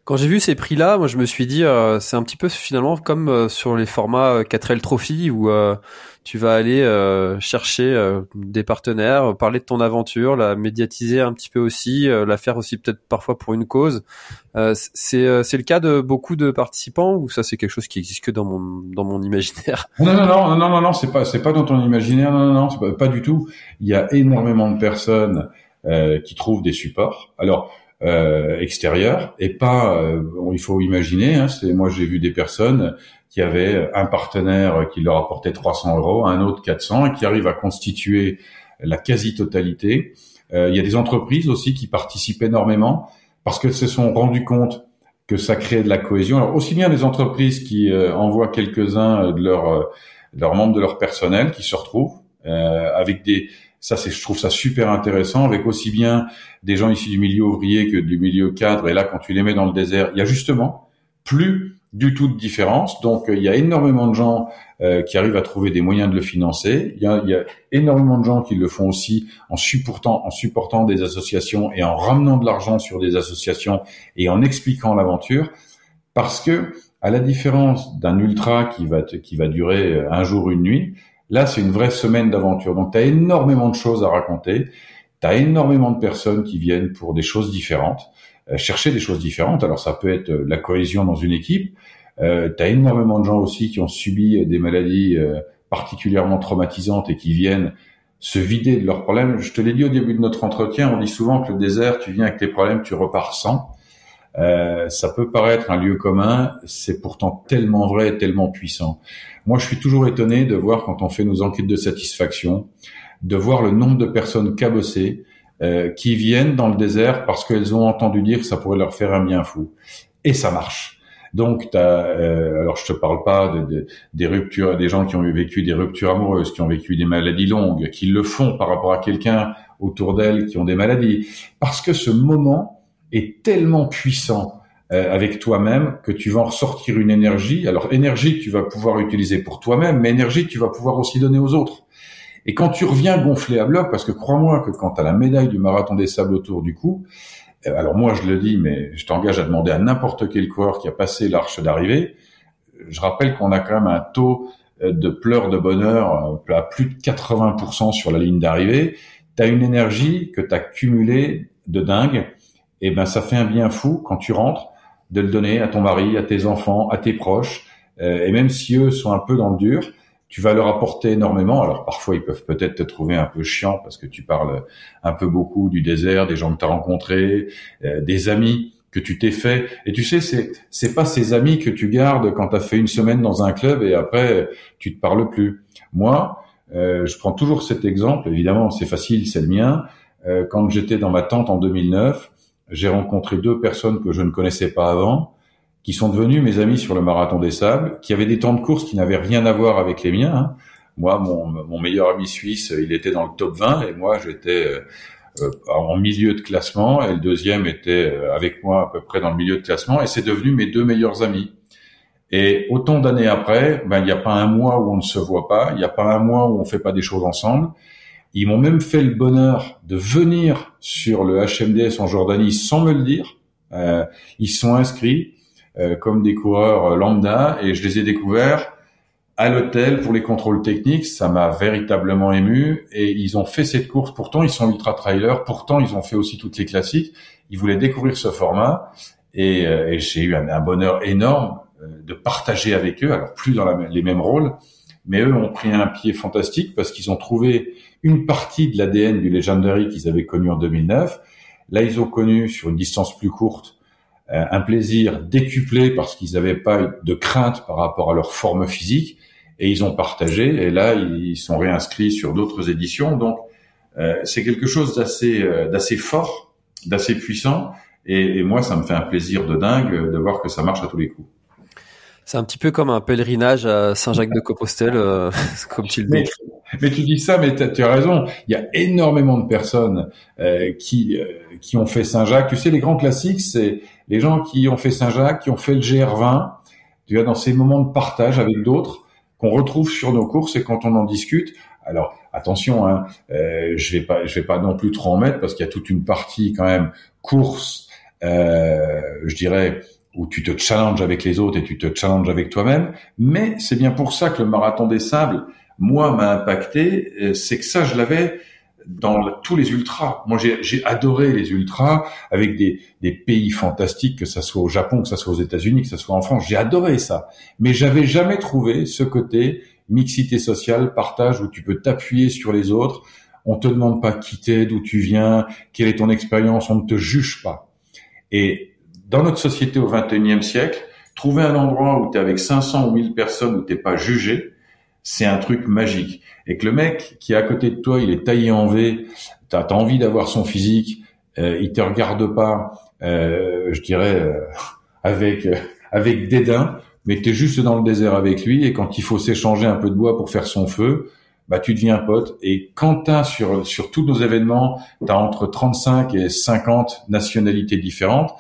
Quand j'ai vu ces prix-là, moi je me suis dit, euh, c'est un petit peu finalement comme euh, sur les formats 4L Trophy où euh, tu vas aller chercher des partenaires, parler de ton aventure, la médiatiser un petit peu aussi, la faire aussi peut-être parfois pour une cause. c'est c'est le cas de beaucoup de participants ou ça c'est quelque chose qui existe que dans mon dans mon imaginaire? Non non non non non non c'est pas c'est pas dans ton imaginaire non non non c'est pas, pas du tout. Il y a énormément de personnes qui trouvent des supports. Alors euh, et pas. Euh, il faut imaginer. Hein, c'est moi j'ai vu des personnes qui avaient un partenaire qui leur apportait 300 euros, un autre 400 et qui arrivent à constituer la quasi-totalité. Euh, il y a des entreprises aussi qui participent énormément parce qu'elles se sont rendues compte que ça crée de la cohésion. Alors aussi bien des entreprises qui euh, envoient quelques-uns de leurs leurs membres de leur personnel qui se retrouvent avec des ça, c'est, je trouve ça super intéressant, avec aussi bien des gens ici du milieu ouvrier que du milieu cadre. Et là, quand tu les mets dans le désert, il y a justement plus du tout de différence. Donc, il y a énormément de gens euh, qui arrivent à trouver des moyens de le financer. Il y, a, il y, a, énormément de gens qui le font aussi en supportant, en supportant des associations et en ramenant de l'argent sur des associations et en expliquant l'aventure. Parce que, à la différence d'un ultra qui va, qui va durer un jour, une nuit, Là, c'est une vraie semaine d'aventure. Donc, tu as énormément de choses à raconter. Tu as énormément de personnes qui viennent pour des choses différentes, euh, chercher des choses différentes. Alors, ça peut être euh, la cohésion dans une équipe. Euh, tu as énormément de gens aussi qui ont subi des maladies euh, particulièrement traumatisantes et qui viennent se vider de leurs problèmes. Je te l'ai dit au début de notre entretien, on dit souvent que le désert, tu viens avec tes problèmes, tu repars sans. Euh, ça peut paraître un lieu commun, c'est pourtant tellement vrai, tellement puissant. Moi, je suis toujours étonné de voir quand on fait nos enquêtes de satisfaction, de voir le nombre de personnes cabossées euh, qui viennent dans le désert parce qu'elles ont entendu dire que ça pourrait leur faire un bien fou. Et ça marche. Donc, t'as, euh, alors je te parle pas de, des ruptures, des gens qui ont vécu des ruptures amoureuses, qui ont vécu des maladies longues, qui le font par rapport à quelqu'un autour d'elles qui ont des maladies, parce que ce moment est tellement puissant euh, avec toi-même que tu vas en ressortir une énergie. Alors énergie que tu vas pouvoir utiliser pour toi-même, mais énergie que tu vas pouvoir aussi donner aux autres. Et quand tu reviens gonflé à bloc, parce que crois-moi que quand tu as la médaille du marathon des sables autour du cou, euh, alors moi je le dis, mais je t'engage à demander à n'importe quel coureur qui a passé l'arche d'arrivée, je rappelle qu'on a quand même un taux euh, de pleurs de bonheur à plus de 80% sur la ligne d'arrivée. Tu as une énergie que tu as cumulée de dingue, et ben ça fait un bien fou quand tu rentres de le donner à ton mari, à tes enfants, à tes proches. Euh, et même si eux sont un peu dans le dur, tu vas leur apporter énormément. Alors parfois ils peuvent peut-être te trouver un peu chiant parce que tu parles un peu beaucoup du désert, des gens que tu as rencontrés, euh, des amis que tu t'es fait. Et tu sais, c'est c'est pas ces amis que tu gardes quand tu as fait une semaine dans un club et après tu te parles plus. Moi, euh, je prends toujours cet exemple. Évidemment, c'est facile, c'est le mien. quand j'étais dans ma tente en 2009, j'ai rencontré deux personnes que je ne connaissais pas avant, qui sont devenues mes amis sur le marathon des sables, qui avaient des temps de course qui n'avaient rien à voir avec les miens. Hein. Moi, mon, mon, meilleur ami suisse, il était dans le top 20 et moi, j'étais euh, euh, en milieu de classement et le deuxième était euh, avec moi à peu près dans le milieu de classement et c'est devenu mes deux meilleurs amis. Et autant d'années après, ben il n'y a pas un mois où on ne se voit pas, il n'y a pas un mois où on fait pas des choses ensemble. Ils m'ont même fait le bonheur de venir sur le HMDS en Jordanie sans me le dire. Euh, ils sont inscrits euh, comme des coureurs lambda et je les ai découverts à l'hôtel pour les contrôles techniques. Ça m'a véritablement ému et ils ont fait cette course. Pourtant, ils sont ultra trailers. Pourtant, ils ont fait aussi toutes les classiques. Ils voulaient découvrir ce format et, euh, et j'ai eu un, un, bonheur énorme euh, de partager avec eux. Alors plus dans la, les mêmes rôles, mais eux ont pris un pied fantastique parce qu'ils ont trouvé une partie de l'ADN du Legendary qu'ils avaient connu en 2009. Là, ils ont connu sur une distance plus courte euh, un plaisir décuplé parce qu'ils n'avaient pas de crainte par rapport à leur forme physique et ils ont partagé et là ils sont réinscrits sur d'autres éditions. Donc euh, c'est quelque chose d'assez euh, d'assez fort, d'assez puissant et, et moi ça me fait un plaisir de dingue de voir que ça marche à tous les coups. C'est un petit peu comme un pèlerinage à Saint-Jacques-de-Compostelle, euh, comme tu le dis. Mais, tu dis ça, mais tu as raison. Il y a énormément de personnes euh, qui euh, qui ont fait Saint-Jacques. Tu sais, les grands classiques, c'est les gens qui ont fait Saint-Jacques, qui ont fait le GR20. Tu vois, dans ces moments de partage avec d'autres qu'on retrouve sur nos courses et quand on en discute. Alors attention, hein, euh, je vais pas, je vais pas non plus trop en mettre parce qu'il y a toute une partie quand même course, je dirais où tu te challenges avec les autres et tu te challenges avec toi-même. Mais c'est bien pour ça que le marathon des sables, moi, m'a impacté. Euh, c'est que ça, je l'avais dans tous les ultras. Moi, j'ai adoré les ultras avec des, des, pays fantastiques, que ça soit au Japon, que ça soit aux États-Unis, que ça soit en France. J'ai adoré ça. Mais j'avais jamais trouvé ce côté mixité sociale, partage, où tu peux t'appuyer sur les autres. On te demande pas qui t'es, d'où tu viens, quelle est ton expérience. On ne te juge pas. Et dans notre société au XXIe siècle, trouver un endroit où tu es avec 500 ou 1000 personnes où t'es pas jugé, c'est un truc magique. Et que le mec qui est à côté de toi, il est taillé en V, t'as as envie d'avoir son physique, euh, il te regarde pas, euh, je dirais, euh, avec euh, avec dédain, mais tu es juste dans le désert avec lui et quand il faut s'échanger un peu de bois pour faire son feu, bah tu deviens pote. Et quand t'as sur sur tous nos événements, tu as entre 35 et 50 nationalités différentes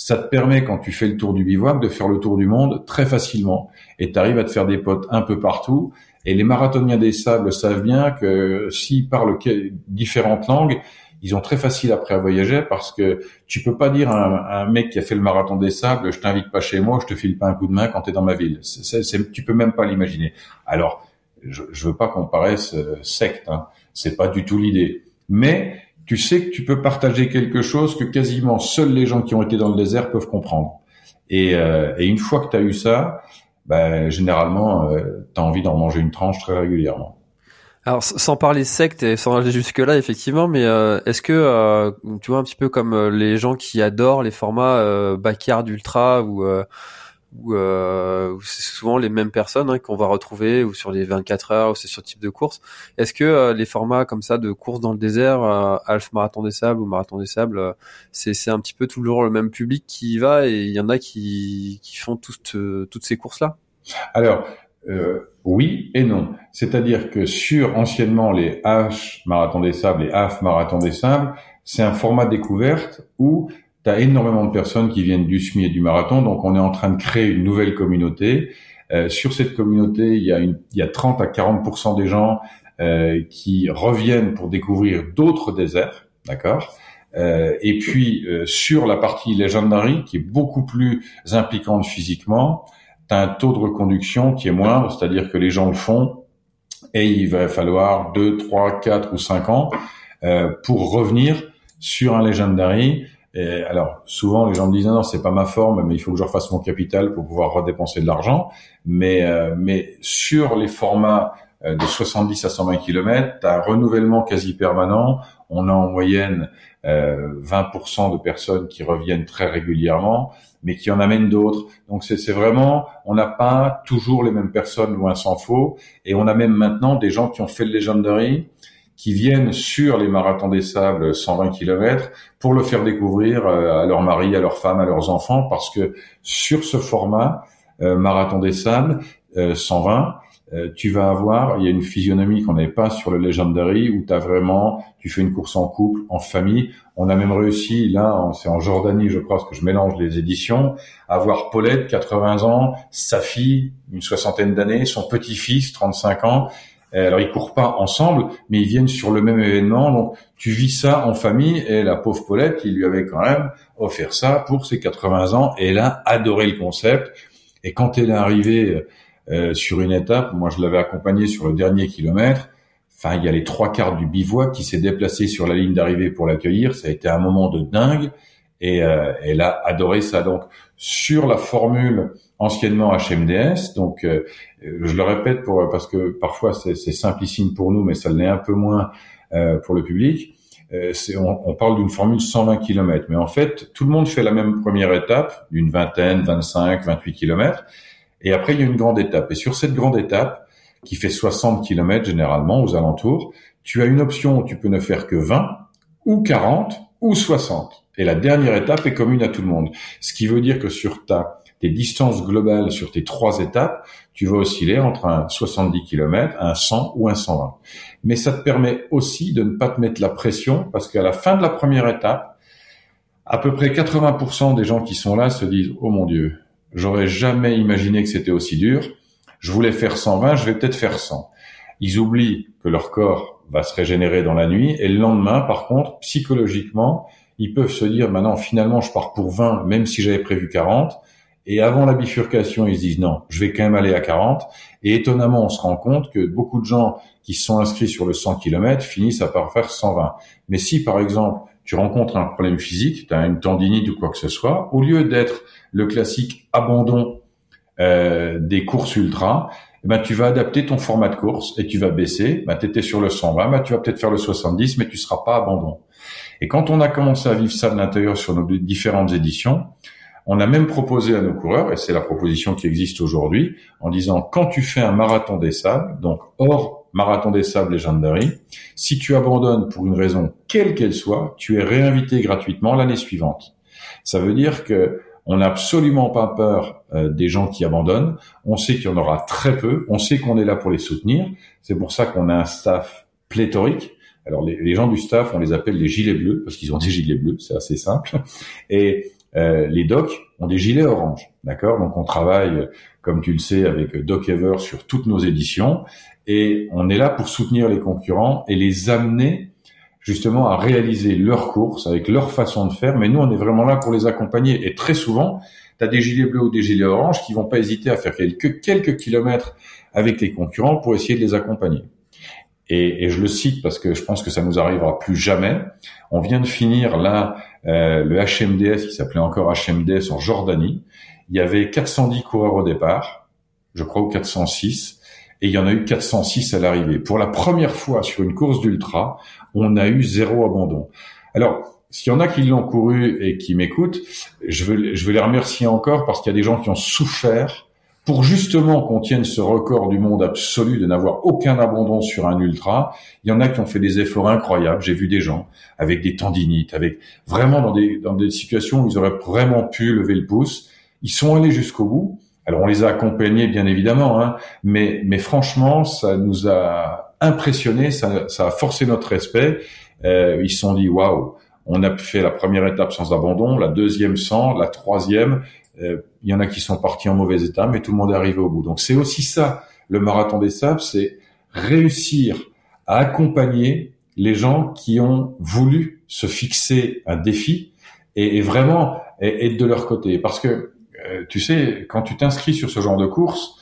ça te permet, quand tu fais le tour du bivouac, de faire le tour du monde très facilement. Et tu arrives à te faire des potes un peu partout. Et les marathoniens des sables savent bien que s'ils parlent différentes langues, ils ont très facile après à voyager parce que tu peux pas dire à un, mec qui a fait le marathon des sables, je t'invite pas chez moi, je te file pas un coup de main quand tu es dans ma ville. Tu peux même pas l'imaginer. Alors, je, je veux pas qu'on paraisse euh, secte, hein. c'est pas du tout l'idée. Mais tu sais que tu peux partager quelque chose que quasiment seuls les gens qui ont été dans le désert peuvent comprendre. Et, euh, et une fois que tu as eu ça, ben, généralement, euh, tu as envie d'en manger une tranche très régulièrement. Alors sans parler secte et sans aller jusque là effectivement, mais euh, est-ce que euh, tu vois un petit peu comme les gens qui adorent les formats backyard ultra ou où, euh, c'est souvent les mêmes personnes hein, qu'on va retrouver ou sur les 24 heures ou c'est sur type de course. Est-ce que euh, les formats comme ça de course dans le désert, euh, Half Marathon des Sables ou Marathon des Sables, euh, c'est c'est un petit peu toujours le même public qui y va et il y en a qui qui font toutes toutes ces courses là. Alors oui et non. C'est-à-dire que sur anciennement les H Marathon des Sables et Half Marathon des Sables, c'est un format découverte où tu as énormément de personnes qui viennent du SMI et du marathon, donc on est en train de créer une nouvelle communauté. Euh, sur cette communauté, il y, a une, il y a 30 à 40% des gens euh, qui reviennent pour découvrir d'autres déserts, d'accord? Euh, Et puis euh, sur la partie Legendary, qui est beaucoup plus impliquante physiquement, tu as un taux de reconduction qui est moindre, c'est-à-dire que les gens le font et il va falloir 2, 3, 4 ou 5 ans euh, pour revenir sur un Legendary et alors, souvent, les gens me disent non, c'est pas ma forme, mais il faut que je refasse mon capital pour pouvoir redépenser de l'argent. Mais, euh, mais sur les formats euh, de 70 à 120 km, tu as un renouvellement quasi permanent. On a en moyenne euh, 20% de personnes qui reviennent très régulièrement, mais qui en amènent d'autres. Donc c'est vraiment, on n'a pas toujours les mêmes personnes, loin s'en faut. Et on a même maintenant des gens qui ont fait le Legendary, qui viennent sur les marathons des sables 120 km pour le faire découvrir euh, à leur mari, à leur femme, à leurs enfants, parce que sur ce format euh, marathon des sables 120, euh, tu vas avoir, il y a une physionomie qu'on n'avait pas sur le Legendary où tu as vraiment, tu fais une course en couple, en famille. On a même réussi, là, c'est en Jordanie, je crois, parce que je mélange les éditions, à avoir Paulette, 80 ans, sa fille, une soixantaine d'années, son petit-fils, 35 ans, euh, alors ils courent pas ensemble, mais ils viennent sur le même événement. Donc tu vis ça en famille. Et la pauvre Paulette, il lui avait quand même offert ça pour ses 80 ans. Et elle a adoré le concept. Et quand elle est arrivée euh, sur une étape, moi je l'avais accompagnée sur le dernier kilomètre. Enfin, il y a les trois quarts du bivouac qui s'est déplacé sur la ligne d'arrivée pour l'accueillir. Ça a été un moment de dingue. Et euh, elle a adoré ça. Donc sur la formule anciennement HMDS. Donc, euh, je le répète pour parce que parfois c'est simplissime pour nous, mais ça l'est un peu moins euh, pour le public. Euh, on, on, parle d'une formule 120 km, mais en fait, tout le monde fait la même première étape, d'une vingtaine, 25, 28 km, et après il y a une grande étape. Et sur cette grande étape, qui fait 60 km généralement aux alentours, tu as une option où tu peux ne faire que 20 ou 40 ou 60. Et la dernière étape est commune à tout le monde. Ce qui veut dire que sur ta tes distances globales sur tes trois étapes, tu vas osciller entre un 70 km, un 100 ou un 120. Mais ça te permet aussi de ne pas te mettre la pression parce qu'à la fin de la première étape, à peu près 80% des gens qui sont là se disent "Oh mon dieu, j'aurais jamais imaginé que c'était aussi dur. Je voulais faire 120, je vais peut-être faire 100." Ils oublient que leur corps va se régénérer dans la nuit et le lendemain par contre, psychologiquement, ils peuvent se dire "Maintenant finalement, je pars pour 20 même si j'avais prévu 40." Et avant la bifurcation, ils se disent non, je vais quand même aller à 40. Et étonnamment, on se rend compte que beaucoup de gens qui sont inscrits sur le 100 km finissent à par faire 120. Mais si, par exemple, tu rencontres un problème physique, tu as une tendinite ou quoi que ce soit, au lieu d'être le classique abandon euh, des courses ultra, eh ben, tu vas adapter ton format de course et tu vas baisser. Ben, tu étais sur le 120, ben, tu vas peut-être faire le 70, mais tu seras pas abandon. Et quand on a commencé à vivre ça de l'intérieur sur nos différentes éditions, on a même proposé à nos coureurs, et c'est la proposition qui existe aujourd'hui, en disant quand tu fais un marathon des sables, donc hors marathon des sables Legendary, si tu abandonnes pour une raison quelle qu'elle soit, tu es réinvité gratuitement l'année suivante. Ça veut dire que on n'a absolument pas peur euh, des gens qui abandonnent. On sait qu'il y en aura très peu. On sait qu'on est là pour les soutenir. C'est pour ça qu'on a un staff pléthorique. Alors les, les, gens du staff, on les appelle les gilets bleus parce qu'ils ont des gilets bleus. C'est assez simple. Et euh, les docs ont des gilets orange, d'accord? Donc on travaille, comme tu le sais, avec Doc Ever sur toutes nos éditions, et on est là pour soutenir les concurrents et les amener justement à réaliser leurs courses avec leur façon de faire. Mais nous, on est vraiment là pour les accompagner. Et très souvent, tu as des gilets bleus ou des gilets oranges qui vont pas hésiter à faire quelques, quelques kilomètres avec les concurrents pour essayer de les accompagner. Et, et, je le cite parce que je pense que ça nous arrivera plus jamais. On vient de finir là euh, le HMDS qui s'appelait encore HMDS en Jordanie. Il y avait 410 coureurs au départ, je crois, ou 406, et il y en a eu 406 à l'arrivée. Pour la première fois sur une course d'ultra, on a eu zéro abandon. Alors, s'il y en a qui l'ont couru et qui m'écoutent, je veux, je veux les remercier encore parce qu'il y a des gens qui ont souffert pour justement qu'on tienne ce record du monde absolu de n'avoir aucun abandon sur un ultra. Il y en a qui ont fait des efforts incroyables. J'ai vu des gens avec des tendinites, avec vraiment dans des, dans des situations où ils auraient vraiment pu lever le pouce. Ils sont allés jusqu'au bout. Alors on les a accompagnés bien évidemment, hein, mais, mais franchement ça nous a impressionnés, ça, ça a forcé notre respect. Euh, ils se sont dit waouh, on a fait la première étape sans abandon, la deuxième sans, la troisième. Euh, il y en a qui sont partis en mauvais état, mais tout le monde est arrivé au bout. Donc c'est aussi ça, le marathon des sables, c'est réussir à accompagner les gens qui ont voulu se fixer un défi et, vraiment être de leur côté. Parce que euh, tu sais, quand tu t'inscris sur ce genre de course,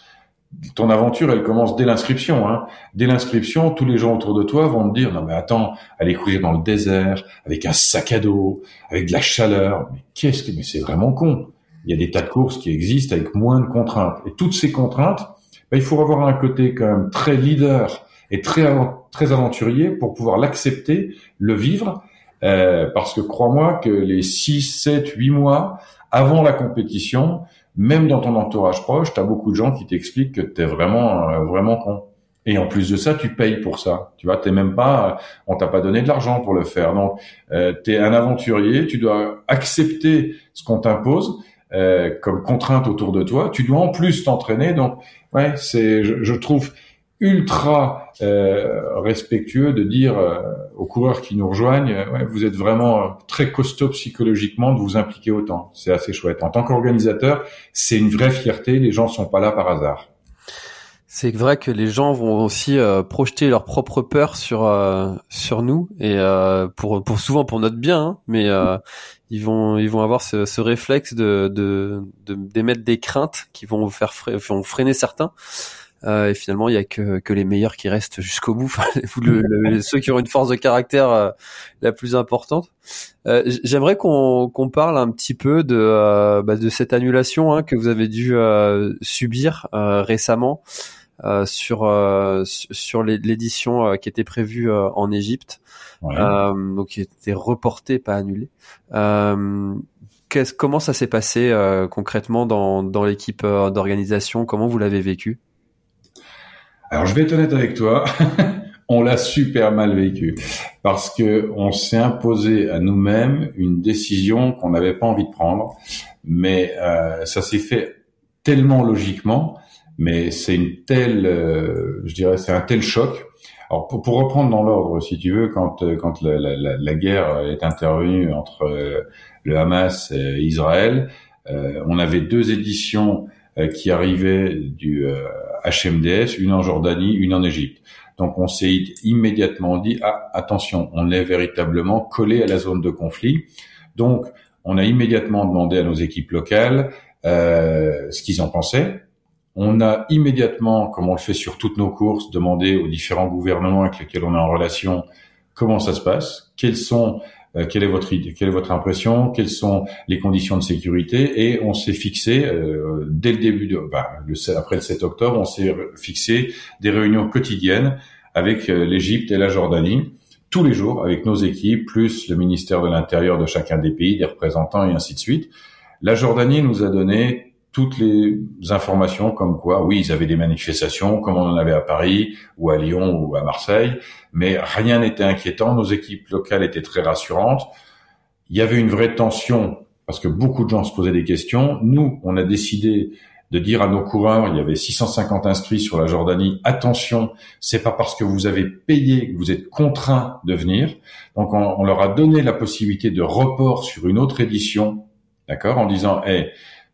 ton aventure, elle commence dès l'inscription. Hein. Dès l'inscription, tous les gens autour de toi vont te dire non mais attends, aller courir dans le désert avec un sac à dos, avec de la chaleur. Mais qu'est-ce que mais c'est vraiment con. Il y a des tas de courses qui existent avec moins de contraintes. Et toutes ces contraintes, ben, il faut avoir un côté quand même très leader et très très aventurier pour pouvoir l'accepter, le vivre. Euh, parce que crois-moi que les 6, 7, 8 mois avant la compétition, même dans ton entourage proche, tu as beaucoup de gens qui t'expliquent que tu es vraiment euh, vraiment con. Et en plus de ça, tu payes pour ça. Tu vois, t'es même pas, on t'a pas donné de l'argent pour le faire. Donc, euh, tu es un aventurier, tu dois accepter ce qu'on t'impose euh, comme contrainte autour de toi. Tu dois en plus t'entraîner. Donc, ouais, c'est, je, je trouve ultra euh, respectueux de dire euh, aux coureurs qui nous rejoignent, euh, ouais, vous êtes vraiment très costaud psychologiquement de vous impliquer autant. C'est assez chouette. En tant qu'organisateur, c'est une vraie fierté. Les gens sont pas là par hasard. C'est vrai que les gens vont aussi projeter leur propre peur sur sur nous et pour pour souvent pour notre bien, hein, mais ils vont ils vont avoir ce, ce réflexe de de d'émettre des craintes qui vont faire vont freiner certains. Euh, et finalement, il y a que, que les meilleurs qui restent jusqu'au bout, le, ceux qui ont une force de caractère euh, la plus importante. Euh, J'aimerais qu'on qu'on parle un petit peu de, euh, bah, de cette annulation hein, que vous avez dû euh, subir récemment sur sur l'édition qui était prévue en Égypte, donc qui était reportée, pas annulée. comment ça s'est passé concrètement dans, dans l'équipe d'organisation? Comment vous l'avez vécu? Alors je vais être honnête avec toi, on l'a super mal vécu parce que on s'est imposé à nous-mêmes une décision qu'on n'avait pas envie de prendre, mais euh, ça s'est fait tellement logiquement, mais c'est une telle, euh, je dirais, c'est un tel choc. Alors pour, pour reprendre dans l'ordre, si tu veux, quand quand la, la, la guerre est intervenue entre euh, le Hamas et Israël, euh, on avait deux éditions euh, qui arrivaient du HMDS, une en Jordanie, une en Égypte. Donc on s'est immédiatement dit ah attention, on est véritablement collé à la zone de conflit. Donc on a immédiatement demandé à nos équipes locales euh, ce qu'ils en pensaient. On a immédiatement, comme on le fait sur toutes nos courses, demandé aux différents gouvernements avec lesquels on est en relation comment ça se passe, quels sont euh, quelle est votre idée, quelle est votre impression, quelles sont les conditions de sécurité, et on s'est fixé euh, dès le début de, bah, après le 7 octobre, on s'est fixé des réunions quotidiennes avec euh, l'Égypte et la Jordanie tous les jours avec nos équipes, plus le ministère de l'Intérieur de chacun des pays, des représentants et ainsi de suite. La Jordanie nous a donné toutes les informations comme quoi, oui, ils avaient des manifestations, comme on en avait à Paris ou à Lyon ou à Marseille, mais rien n'était inquiétant. Nos équipes locales étaient très rassurantes. Il y avait une vraie tension parce que beaucoup de gens se posaient des questions. Nous, on a décidé de dire à nos coureurs, il y avait 650 inscrits sur la Jordanie, attention, c'est pas parce que vous avez payé que vous êtes contraint de venir. Donc on, leur a donné la possibilité de report sur une autre édition, d'accord, en disant, hey,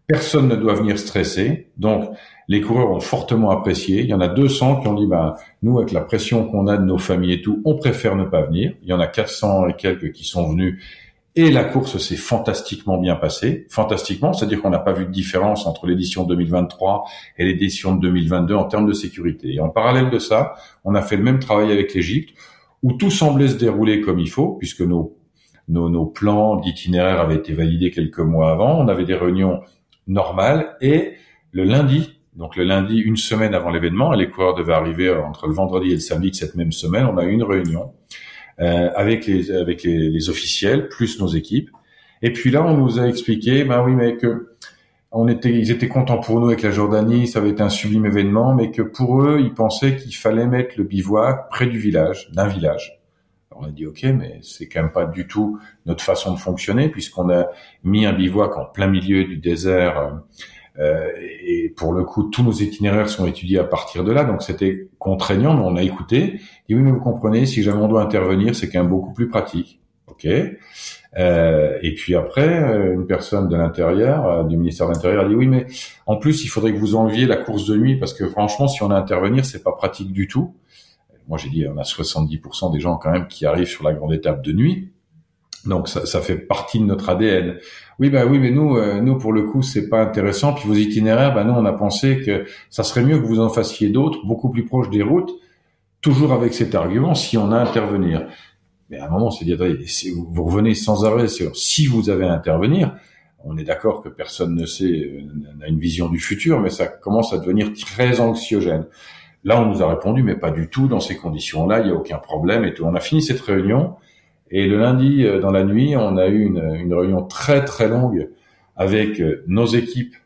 Personne ne doit venir stresser. Donc, les coureurs ont fortement apprécié. Il y en a 200 qui ont dit, ben, nous, avec la pression qu'on a de nos familles et tout, on préfère ne pas venir. Il y en a 400 et quelques qui sont venus. Et la course s'est fantastiquement bien passée. Fantastiquement, c'est-à-dire qu'on n'a pas vu de différence entre l'édition 2023 et l'édition de 2022 en termes de sécurité. Et en parallèle de ça, on a fait le même travail avec l'Égypte, où tout semblait se dérouler comme il faut, puisque nos, nos, nos plans d'itinéraire avaient été validés quelques mois avant. On avait des réunions normal. Et le lundi, donc le lundi, une semaine avant l'événement, les coureurs devaient arriver entre le vendredi et le samedi de cette même semaine, on a eu une réunion euh, avec les avec les, les, officiels plus nos équipes. Et puis là, on nous a expliqué, ben oui, mais que on était, ils étaient contents pour nous avec la Jordanie, ça avait été un sublime événement, mais que pour eux, ils pensaient qu'il fallait mettre le bivouac près du village, d'un village. On a dit ok, mais c'est quand même pas du tout notre façon de fonctionner, puisqu'on a mis un bivouac en plein milieu du désert. Euh, et pour le coup, tous nos itinéraires sont étudiés à partir de là, donc c'était contraignant, mais on a écouté. Et oui, mais vous comprenez, si jamais on doit intervenir, c'est quand même beaucoup plus pratique. Ok. Euh, et puis après, euh, une personne de l'intérieur, euh, du ministère de l'Intérieur, a dit oui, mais en plus, il faudrait que vous enleviez la course de nuit parce que franchement, si on a à intervenir, c'est pas pratique du tout. Moi, j'ai dit, on a 70% des gens quand même qui arrivent sur la grande étape de nuit. Donc ça, ça fait partie de notre ADN. Oui, bah oui, mais nous, nous pour le coup, c'est pas intéressant. Puis vos itinéraires, bah nous, on a pensé que ça serait mieux que vous en fassiez d'autres, beaucoup plus proches des routes, toujours avec cet argument, si on a à intervenir. Mais à un moment, on s'est dit, si vous revenez sans arrêt sur si vous avez à intervenir. On est d'accord que personne ne sait, euh, n'a une vision du futur, mais ça commence à devenir très anxiogène. Là, on nous a répondu, mais pas du tout dans ces conditions-là, il n'y a aucun problème et tout. On a fini cette réunion et le lundi, euh, dans la nuit, on a eu une, une réunion très très longue avec euh, nos équipes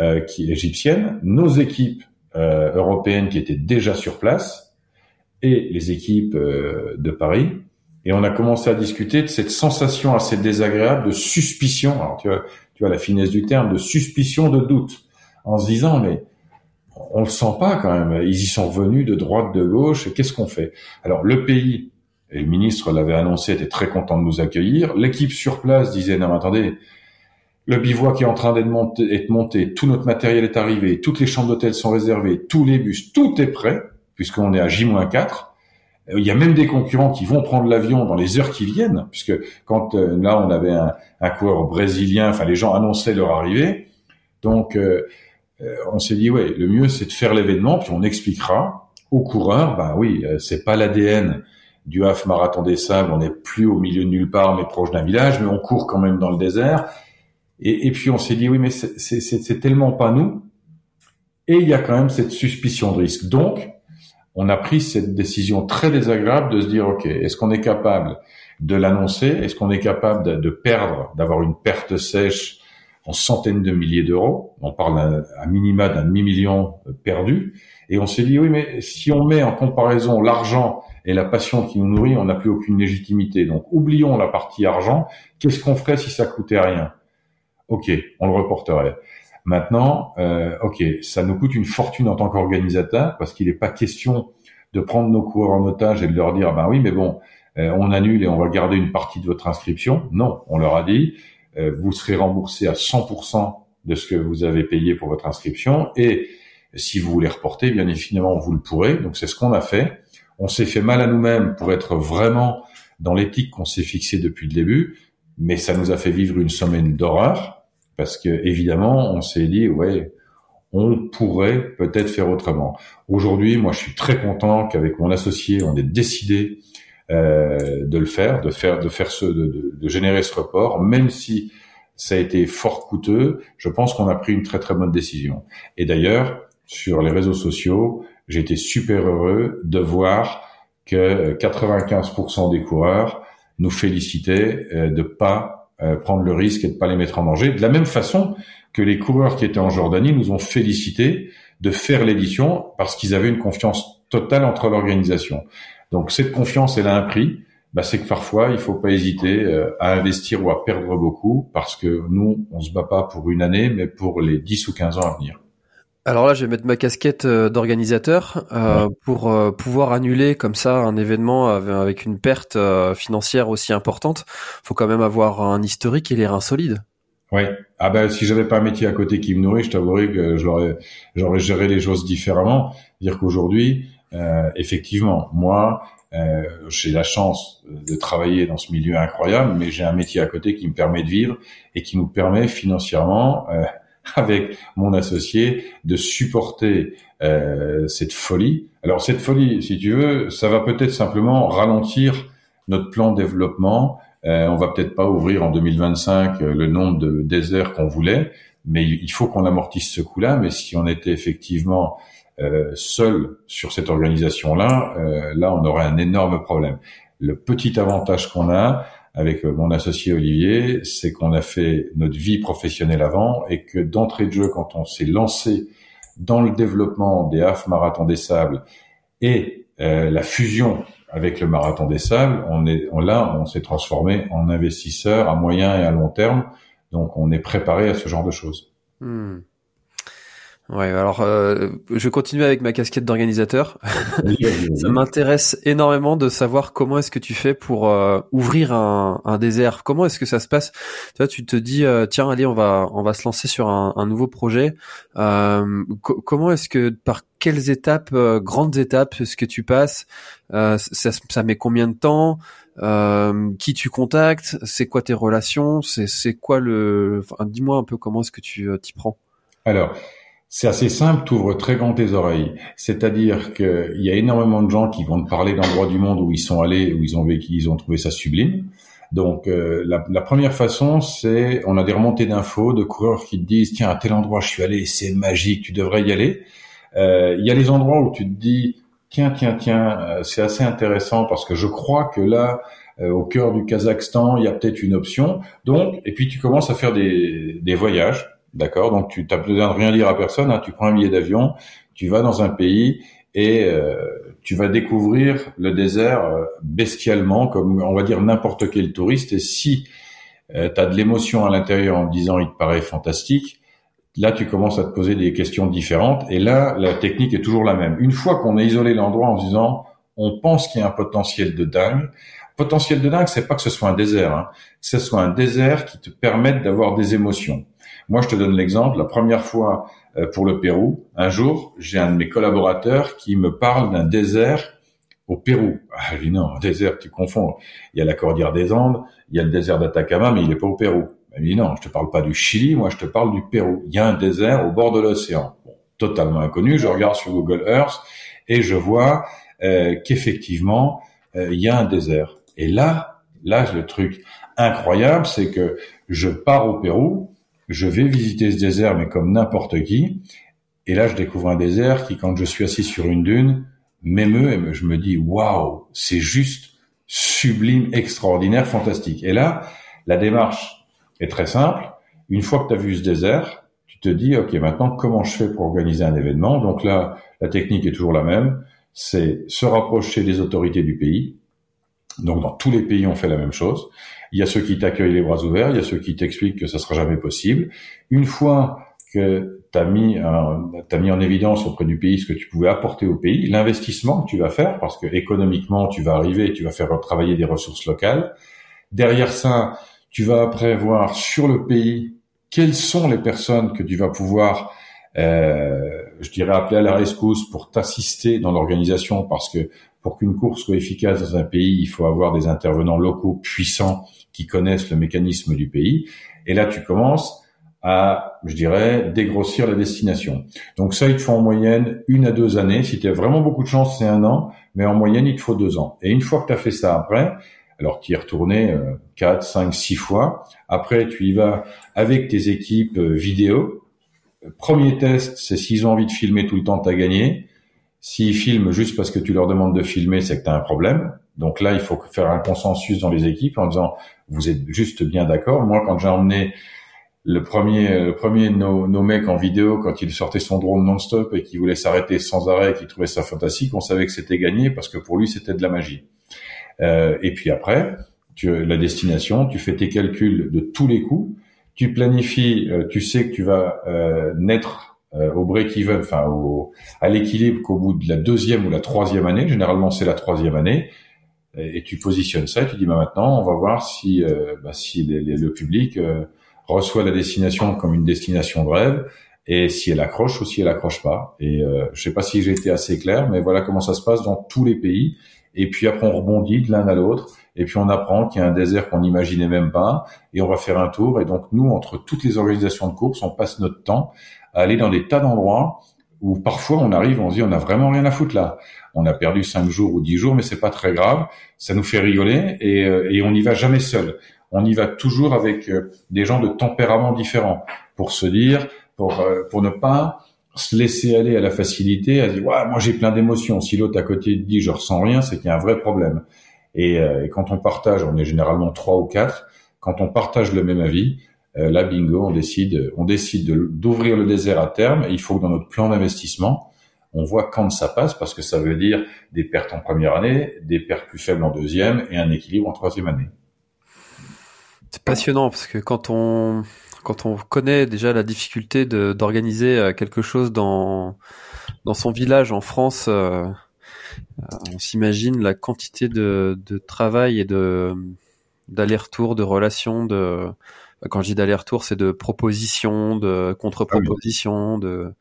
euh, qui égyptiennes, nos équipes euh, européennes qui étaient déjà sur place et les équipes de Paris et on a commencé à discuter de cette sensation assez désagréable de suspicion. Alors tu vois, tu vois la finesse du terme, de suspicion, de doute, en se disant mais on le sent pas quand même. Ils y sont venus de droite, de gauche. Qu'est-ce qu'on fait? Alors le pays et le ministre l'avait annoncé, était très content de nous accueillir. L'équipe sur place disait non attendez, le bivouac est en train d'être monté, monté, tout notre matériel est arrivé, toutes les chambres d'hôtel sont réservées, tous les bus, tout est prêt puisqu'on est à J-4 il y a même des concurrents qui vont prendre l'avion dans les heures qui viennent, puisque quand euh, là on avait un, un, coureur brésilien, enfin les gens annonçaient leur arrivée, donc euh, on s'est dit ouais, le mieux c'est de faire l'événement, puis on expliquera aux coureurs, ben oui, c'est pas l'ADN du half marathon des sables, on n'est plus au milieu de nulle part, mais proche d'un village, mais on court quand même dans le désert. Et, et puis on s'est dit oui, mais c'est tellement pas nous. Et il y a quand même cette suspicion de risque. Donc on a pris cette décision très désagréable de se dire, OK, est-ce qu'on est capable de l'annoncer? Est-ce qu'on est capable de, perdre, d'avoir une perte sèche en centaines de milliers d'euros On parle à, minima d'un demi-million perdu. Et on s'est dit, oui, mais si on met en comparaison l'argent et la passion qui nous nourrit, on n'a plus aucune légitimité. Donc, oublions la partie argent. Qu'est-ce qu'on ferait si ça coûtait rien? Ok, on le reporterait. Maintenant, euh, ok, ça nous coûte une fortune en tant qu'organisateur parce qu'il n'est pas question de prendre nos coureurs en otage et de leur dire, ben oui, mais bon, euh, on annule et on va garder une partie de votre inscription. Non, on leur a dit, euh, vous serez remboursé à 100% de ce que vous avez payé pour votre inscription et si vous voulez reporter, bien évidemment, vous le pourrez. Donc c'est ce qu'on a fait. On s'est fait mal à nous-mêmes pour être vraiment dans l'éthique qu'on s'est fixée depuis le début, mais ça nous a fait vivre une semaine d'horreur parce que évidemment, on s'est dit, ouais, on pourrait peut-être faire autrement. Aujourd'hui, moi, je suis très content qu'avec mon associé, on ait décidé euh, de le faire, de faire, de faire ce, de, de, générer ce report, même si ça a été fort coûteux. Je pense qu'on a pris une très très bonne décision. Et d'ailleurs, sur les réseaux sociaux, j'ai été super heureux de voir que 95% des coureurs nous félicitaient euh, de pas euh, prendre le risque et de pas les mettre en danger. De la même façon que les coureurs qui étaient en Jordanie nous ont félicité de faire l'édition parce qu'ils avaient une confiance totale entre l'organisation. Donc cette confiance, elle a un prix. Bah, c'est que parfois, il faut pas hésiter euh, à investir ou à perdre beaucoup parce que nous, on se bat pas pour une année, mais pour les 10 ou 15 ans à venir. Alors là, je vais mettre ma casquette euh, d'organisateur euh, pour euh, pouvoir annuler comme ça un événement avec une perte financière aussi importante. Faut quand même avoir un historique et les reins solides. Oui. Ah ben si j'avais pas un métier à côté qui me nourrit, je t'avouerais que j'aurais j'aurais géré les choses différemment. Dire qu'aujourd'hui, effectivement, moi, j'ai la chance de travailler dans ce milieu incroyable, mais j'ai un métier à côté qui me permet de vivre et qui nous permet financièrement avec mon associé de supporter euh, cette folie. Alors cette folie, si tu veux, ça va peut-être simplement ralentir notre plan de développement. Euh, on va peut-être pas ouvrir en 2025 euh, le nombre de déserts qu'on voulait, mais il faut qu'on amortisse ce coup-là. Mais si on était effectivement euh, seul sur cette organisation-là, euh, là on aurait un énorme problème. Le petit avantage qu'on a avec mon associé Olivier, c'est qu'on a fait notre vie professionnelle avant et que d'entrée de jeu, quand on s'est lancé dans le développement des half marathon des sables et euh, la fusion avec le marathon des sables, on est on, là, on s'est transformé en investisseur à moyen et à long terme. Donc, on est préparé à ce genre de choses. Hmm. Ouais, alors euh, je continue avec ma casquette d'organisateur. Ça m'intéresse énormément de savoir comment est-ce que tu fais pour euh, ouvrir un, un, désert. Comment est-ce que ça se passe? Tu vois, tu te dis euh, tiens, allez, on va on va se lancer sur un, un nouveau projet. Euh, comment est-ce que par quelles étapes, grandes étapes, est-ce que tu passes? Ça, ça met combien de temps? Qui tu contactes? C'est quoi tes relations? C'est c'est quoi le enfin, Dis-moi un peu comment est-ce que tu t'y prends. Alors. C'est assez simple, tu ouvres très grand tes oreilles. C'est-à-dire qu'il y a énormément de gens qui vont te parler d'endroits du monde où ils sont allés, où ils ont vécu, ils ont trouvé ça sublime. Donc euh, la, la, première façon, c'est on a des remontées d'infos de coureurs qui te disent tiens à tel endroit je suis allé, c'est magique, tu devrais y aller. Euh, il y a les endroits où tu te dis tiens tiens tiens, euh, c'est assez intéressant parce que je crois que là au cœur du Kazakhstan il y a peut-être une option. Donc et puis tu commences à faire des, des voyages D'accord Donc tu n'as besoin de rien dire à personne, hein. tu prends un billet d'avion, tu vas dans un pays et euh, tu vas découvrir le désert euh, bestialement, comme on va dire n'importe quel touriste. Et si euh, tu as de l'émotion à l'intérieur en disant il te paraît fantastique, là tu commences à te poser des questions différentes. Et là, la technique est toujours la même. Une fois qu'on a isolé l'endroit en disant on pense qu'il y a un potentiel de dingue, potentiel de dingue, c'est pas que ce soit un désert, hein, ce soit un désert qui te permette d'avoir des émotions. Moi, je te donne l'exemple. La première fois euh, pour le Pérou, un jour, j'ai un de mes collaborateurs qui me parle d'un désert au Pérou. Ah, je dis non, désert, tu confonds. Il y a la cordillère des Andes, il y a le désert d'Atacama, mais il n'est pas au Pérou. Il dit non, je te parle pas du Chili, moi je te parle du Pérou. Il y a un désert au bord de l'océan. totalement inconnu. Je regarde sur Google Earth et je vois euh, qu'effectivement euh, il y a un désert. Et là, là le truc incroyable, c'est que je pars au Pérou, je vais visiter ce désert, mais comme n'importe qui. Et là, je découvre un désert qui, quand je suis assis sur une dune, m'émeut et je me dis, waouh, c'est juste sublime, extraordinaire, fantastique. Et là, la démarche est très simple. Une fois que tu as vu ce désert, tu te dis, OK, maintenant, comment je fais pour organiser un événement? Donc là, la technique est toujours la même. C'est se rapprocher des autorités du pays. Donc, dans tous les pays, on fait la même chose. Il y a ceux qui t'accueillent les bras ouverts, il y a ceux qui t'expliquent que ça sera jamais possible. Une fois que tu as mis, as mis en évidence auprès du pays ce que tu pouvais apporter au pays, l'investissement que tu vas faire, parce que économiquement, tu vas arriver, tu vas faire travailler des ressources locales. Derrière ça, tu vas après voir sur le pays quelles sont les personnes que tu vas pouvoir, euh, je dirais, appeler à la rescousse pour t'assister dans l'organisation, parce que pour qu'une course soit efficace dans un pays, il faut avoir des intervenants locaux puissants connaissent le mécanisme du pays. Et là, tu commences à, je dirais, dégrossir la destination. Donc ça, il te faut en moyenne une à deux années. Si tu as vraiment beaucoup de chance, c'est un an, mais en moyenne, il te faut deux ans. Et une fois que tu as fait ça après, alors tu y es retourné euh, quatre, cinq, six fois. Après, tu y vas avec tes équipes euh, vidéo. Premier test, c'est s'ils ont envie de filmer tout le temps, tu as gagné. S'ils filment juste parce que tu leur demandes de filmer, c'est que tu as un problème. Donc là, il faut faire un consensus dans les équipes en disant vous êtes juste bien d'accord. Moi, quand j'ai emmené le premier, le premier de nos, nos, mecs en vidéo, quand il sortait son drone non-stop et qu'il voulait s'arrêter sans arrêt, qu'il trouvait ça fantastique, on savait que c'était gagné parce que pour lui, c'était de la magie. Euh, et puis après, tu, la destination, tu fais tes calculs de tous les coups, tu planifies, euh, tu sais que tu vas euh, naître euh, au break-even, enfin au, à l'équilibre qu'au bout de la deuxième ou la troisième année. Généralement, c'est la troisième année. Et, tu positionnes ça et tu dis bah, maintenant, on va voir si, euh, bah, si le public euh, reçoit la destination comme une destination de rêve et si elle accroche ou si elle accroche pas. Et je sais pas si j'ai été assez clair, mais voilà comment ça se passe dans tous les pays. Et puis après, on rebondit de l'un à l'autre. Et puis on apprend qu'il y a un désert qu'on n'imaginait même pas. Et on va faire un tour. Et donc nous, entre toutes les organisations de course, on passe notre temps à aller dans des tas d'endroits où parfois on arrive, on se dit on a vraiment rien à foutre là. On a perdu cinq jours ou dix jours, mais c'est pas très grave. Ça nous fait rigoler et, euh, et on n'y va jamais seul. On y va toujours avec euh, des gens de tempérament différents pour se dire, pour euh, pour ne pas se laisser aller à la facilité, à dire ouais moi j'ai plein d'émotions. Si l'autre à côté dit je ressens rien, c'est qu'il y a un vrai problème. Et, et, quand on partage, on est généralement trois ou quatre. Quand on partage le même avis, là bingo, on décide, on décide d'ouvrir le désert à terme. Et il faut que dans notre plan d'investissement, on voit quand ça passe parce que ça veut dire des pertes en première année, des pertes plus faibles en deuxième et un équilibre en troisième année. C'est passionnant parce que quand on quand on connaît déjà la difficulté d'organiser euh, quelque chose dans dans son village en France, euh, euh, on s'imagine la quantité de, de travail et de d'aller-retour, de relations, de quand je dis d'aller-retour, c'est de propositions, de contre-propositions, de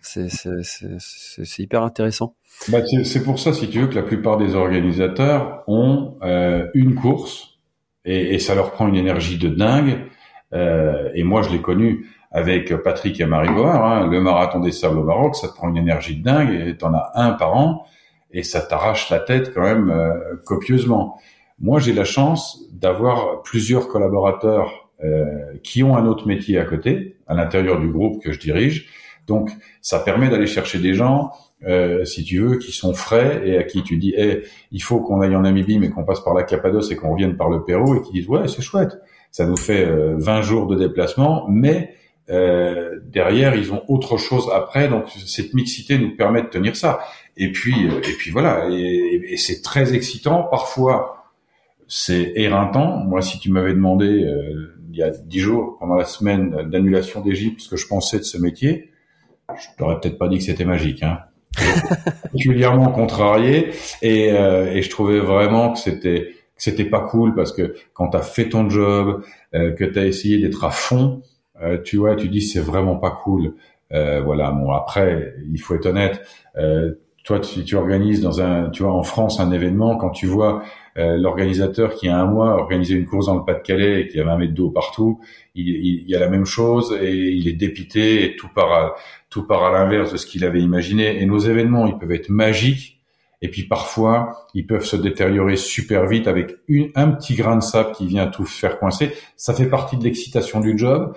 c'est hyper intéressant. Bah, c'est pour ça, si tu veux, que la plupart des organisateurs ont euh, une course et, ça leur prend une énergie de dingue. Euh, et moi, je l'ai connu avec Patrick et Marie Boire, hein, le marathon des sables au Maroc, ça te prend une énergie de dingue et t'en as un par an et ça t'arrache la tête quand même euh, copieusement. Moi, j'ai la chance d'avoir plusieurs collaborateurs euh, qui ont un autre métier à côté, à l'intérieur du groupe que je dirige, donc, ça permet d'aller chercher des gens, euh, si tu veux, qui sont frais et à qui tu dis, hey, il faut qu'on aille en Namibie, mais qu'on passe par la Cappadoce et qu'on revienne par le Pérou, et qui disent, ouais, c'est chouette, ça nous fait 20 euh, jours de déplacement, mais euh, derrière, ils ont autre chose après, donc cette mixité nous permet de tenir ça. Et puis, euh, et puis voilà, et, c'est très excitant. Parfois, c'est éreintant. Moi, si tu m'avais demandé il y a dix jours, pendant la semaine d'annulation d'Égypte, ce que je pensais de ce métier, je t'aurais peut-être pas dit que c'était magique, hein. particulièrement contrarié et, euh, et je trouvais vraiment que c'était que c'était pas cool parce que quand tu as fait ton job, euh, que tu as essayé d'être à fond, euh, tu vois, tu dis c'est vraiment pas cool. Euh, voilà, bon après, il faut être honnête, euh, toi si tu organises dans un tu vois en France un événement quand tu vois euh, l'organisateur qui a un mois organisé une course dans le Pas-de-Calais et qui a 20 mètres d'eau partout, il, il, y a la même chose et il est dépité et tout part à, tout part à l'inverse de ce qu'il avait imaginé. Et nos événements, ils peuvent être magiques et puis parfois, ils peuvent se détériorer super vite avec une, un petit grain de sable qui vient tout faire coincer. Ça fait partie de l'excitation du job.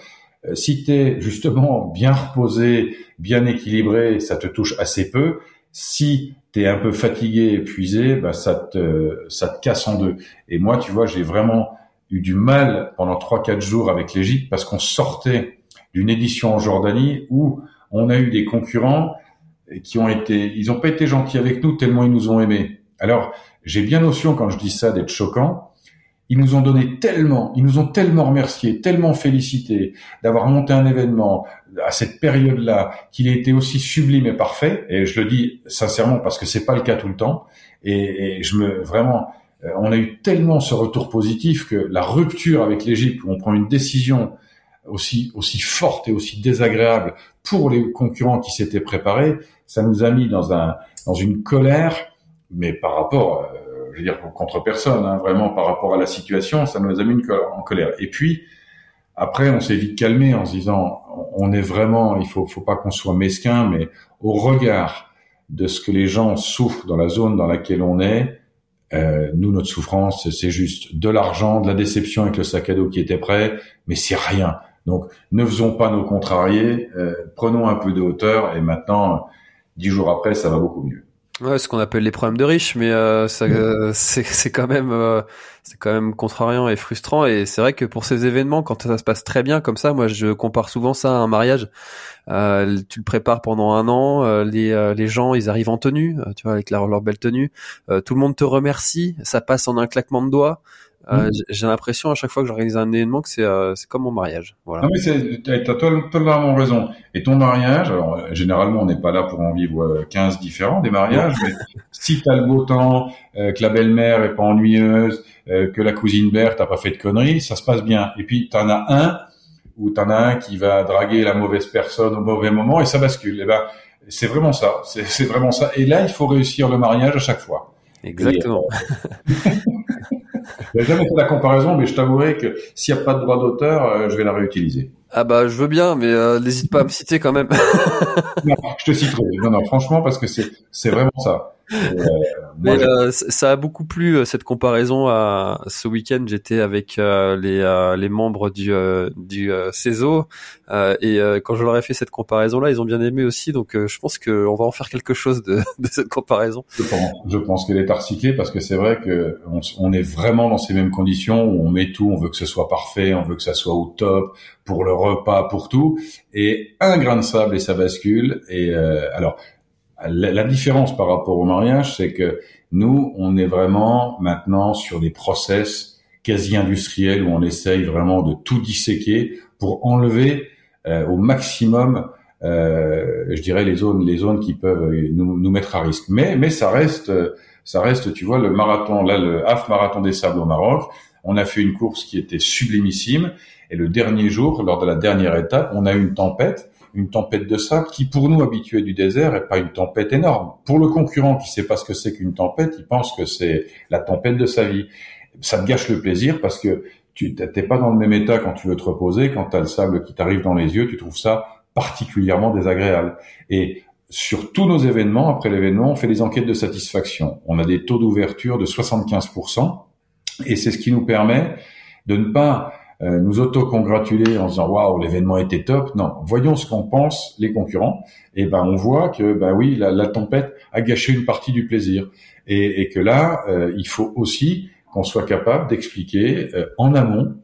Euh, si tu es justement bien reposé, bien équilibré, ça te touche assez peu. Si tu es un peu fatigué, épuisé, bah ça te ça te casse en deux. Et moi, tu vois, j'ai vraiment eu du mal pendant trois quatre jours avec l'Égypte parce qu'on sortait d'une édition en Jordanie où on a eu des concurrents qui ont été, ils ont pas été gentils avec nous tellement ils nous ont aimés. Alors, j'ai bien notion quand je dis ça d'être choquant, ils nous ont donné tellement, ils nous ont tellement remerciés, tellement félicités d'avoir monté un événement à cette période-là, qu'il a été aussi sublime et parfait. Et je le dis sincèrement parce que c'est pas le cas tout le temps. Et, et je me vraiment, euh, on a eu tellement ce retour positif que la rupture avec l'Égypte, où on prend une décision aussi aussi forte et aussi désagréable pour les concurrents qui s'étaient préparés, ça nous a mis dans un dans une colère, mais par rapport euh, je veux dire contre personne, hein, vraiment par rapport à la situation, ça nous a mis en colère. Et puis après, on s'est vite calmé en se disant, on est vraiment, il faut, faut pas qu'on soit mesquin, mais au regard de ce que les gens souffrent dans la zone dans laquelle on est, euh, nous, notre souffrance, c'est juste de l'argent, de la déception avec le sac à dos qui était prêt, mais c'est rien. Donc, ne faisons pas nos contrariés, euh, prenons un peu de hauteur, et maintenant, dix jours après, ça va beaucoup mieux. Ouais, ce qu'on appelle les problèmes de riches, mais euh, euh, c'est, quand même, euh, c'est quand même contrariant et frustrant. Et c'est vrai que pour ces événements, quand ça se passe très bien comme ça, moi je compare souvent ça à un mariage. Euh, tu le prépares pendant un an, les, les gens ils arrivent en tenue, tu vois, avec leur, leur belle tenue. tout le monde te remercie, ça passe en un claquement de doigts. Euh, mm. J'ai l'impression à chaque fois que j'organise un événement que c'est euh, comme mon mariage. Voilà. Non mais t'as totalement raison. Et ton mariage, alors, généralement on n'est pas là pour en vivre 15 euh, différents des mariages, mais si t'as le beau temps, euh, que la belle-mère est pas ennuyeuse, euh, que la cousine Berthe a pas fait de conneries, ça se passe bien. Et puis t'en as un ou t'en as un qui va draguer la mauvaise personne au mauvais moment et ça bascule. Et eh ben c'est vraiment ça. C'est vraiment ça. Et là il faut réussir le mariage à chaque fois. Exactement. n'ai jamais fait la comparaison, mais je t'avouerai que s'il n'y a pas de droit d'auteur, euh, je vais la réutiliser. Ah bah je veux bien, mais euh, n'hésite pas à me citer quand même. non, je te citerai. Non, non, franchement, parce que c'est c'est vraiment ça. Mais euh, ça a beaucoup plu euh, cette comparaison. À, ce week-end, j'étais avec euh, les, les membres du, du CESO et quand je leur ai fait cette comparaison-là, ils ont bien aimé aussi. Donc je pense qu'on va en faire quelque chose de, de cette comparaison. Je pense, je pense qu'elle est recycler parce que c'est vrai que on, on, est vraiment dans ces mêmes conditions où on met tout, on veut que ce soit parfait, on veut que ça soit au top pour le repas, pour tout. Et un grain de sable et ça bascule. Et alors la, différence par rapport au mariage, c'est que nous, on est vraiment maintenant sur des process quasi industriels où on essaye vraiment de tout disséquer pour enlever euh, au maximum, euh, je dirais les zones, les zones qui peuvent nous, nous, mettre à risque. Mais, mais ça reste, ça reste, tu vois, le marathon, là, le half marathon des sables au Maroc. On a fait une course qui était sublimissime. Et le dernier jour, lors de la dernière étape, on a eu une tempête une tempête de sable qui, pour nous habitués du désert, est pas une tempête énorme. Pour le concurrent qui sait pas ce que c'est qu'une tempête, il pense que c'est la tempête de sa vie. Ça te gâche le plaisir parce que tu t'es pas dans le même état quand tu veux te reposer, quand tu as le sable qui t'arrive dans les yeux, tu trouves ça particulièrement désagréable. Et sur tous nos événements, après l'événement, on fait des enquêtes de satisfaction. On a des taux d'ouverture de 75%, et c'est ce qui nous permet de ne pas euh, nous autocongratuler en disant waouh l'événement était top. Non, voyons ce qu'en pensent les concurrents. Et ben on voit que ben oui la, la tempête a gâché une partie du plaisir et, et que là euh, il faut aussi qu'on soit capable d'expliquer euh, en amont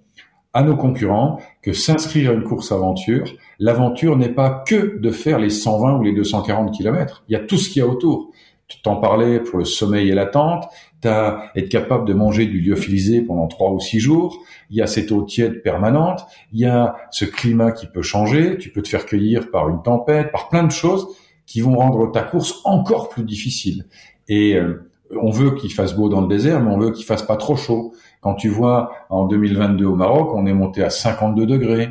à nos concurrents que s'inscrire à une course aventure, l'aventure n'est pas que de faire les 120 ou les 240 kilomètres. Il y a tout ce qu'il y a autour. Tu t'en parlais pour le sommeil et l'attente, t'as être capable de manger du lyophilisé pendant trois ou six jours, il y a cette eau tiède permanente, il y a ce climat qui peut changer, tu peux te faire cueillir par une tempête, par plein de choses qui vont rendre ta course encore plus difficile. Et euh, on veut qu'il fasse beau dans le désert, mais on veut qu'il fasse pas trop chaud. Quand tu vois en 2022 au Maroc, on est monté à 52 degrés.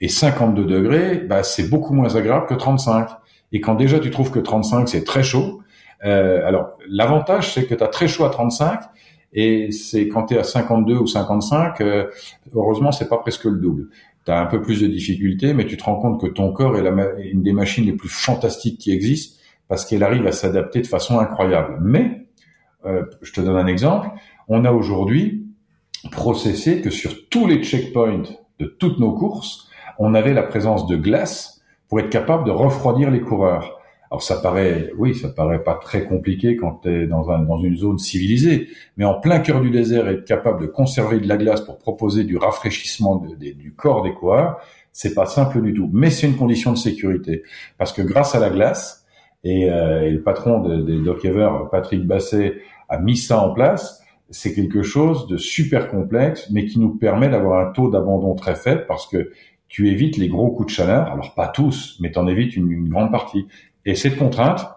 Et 52 degrés, bah, c'est beaucoup moins agréable que 35. Et quand déjà tu trouves que 35 c'est très chaud, euh, alors, l'avantage, c'est que tu as très chaud à 35 et c'est quand tu es à 52 ou 55, euh, heureusement, c'est pas presque le double. Tu as un peu plus de difficultés, mais tu te rends compte que ton corps est la, une des machines les plus fantastiques qui existent parce qu'elle arrive à s'adapter de façon incroyable. Mais, euh, je te donne un exemple, on a aujourd'hui processé que sur tous les checkpoints de toutes nos courses, on avait la présence de glace pour être capable de refroidir les coureurs. Alors ça paraît, oui, ça paraît pas très compliqué quand tu es dans, un, dans une zone civilisée, mais en plein cœur du désert, être capable de conserver de la glace pour proposer du rafraîchissement du corps des coureurs, c'est pas simple du tout. Mais c'est une condition de sécurité parce que grâce à la glace et, euh, le patron des Doc Ever, Patrick Basset, a mis ça en place. C'est quelque chose de super complexe, mais qui nous permet d'avoir un taux d'abandon très faible parce que tu évites les gros coups de chaleur. Alors pas tous, mais tu en évites une, une grande partie. Et cette contrainte,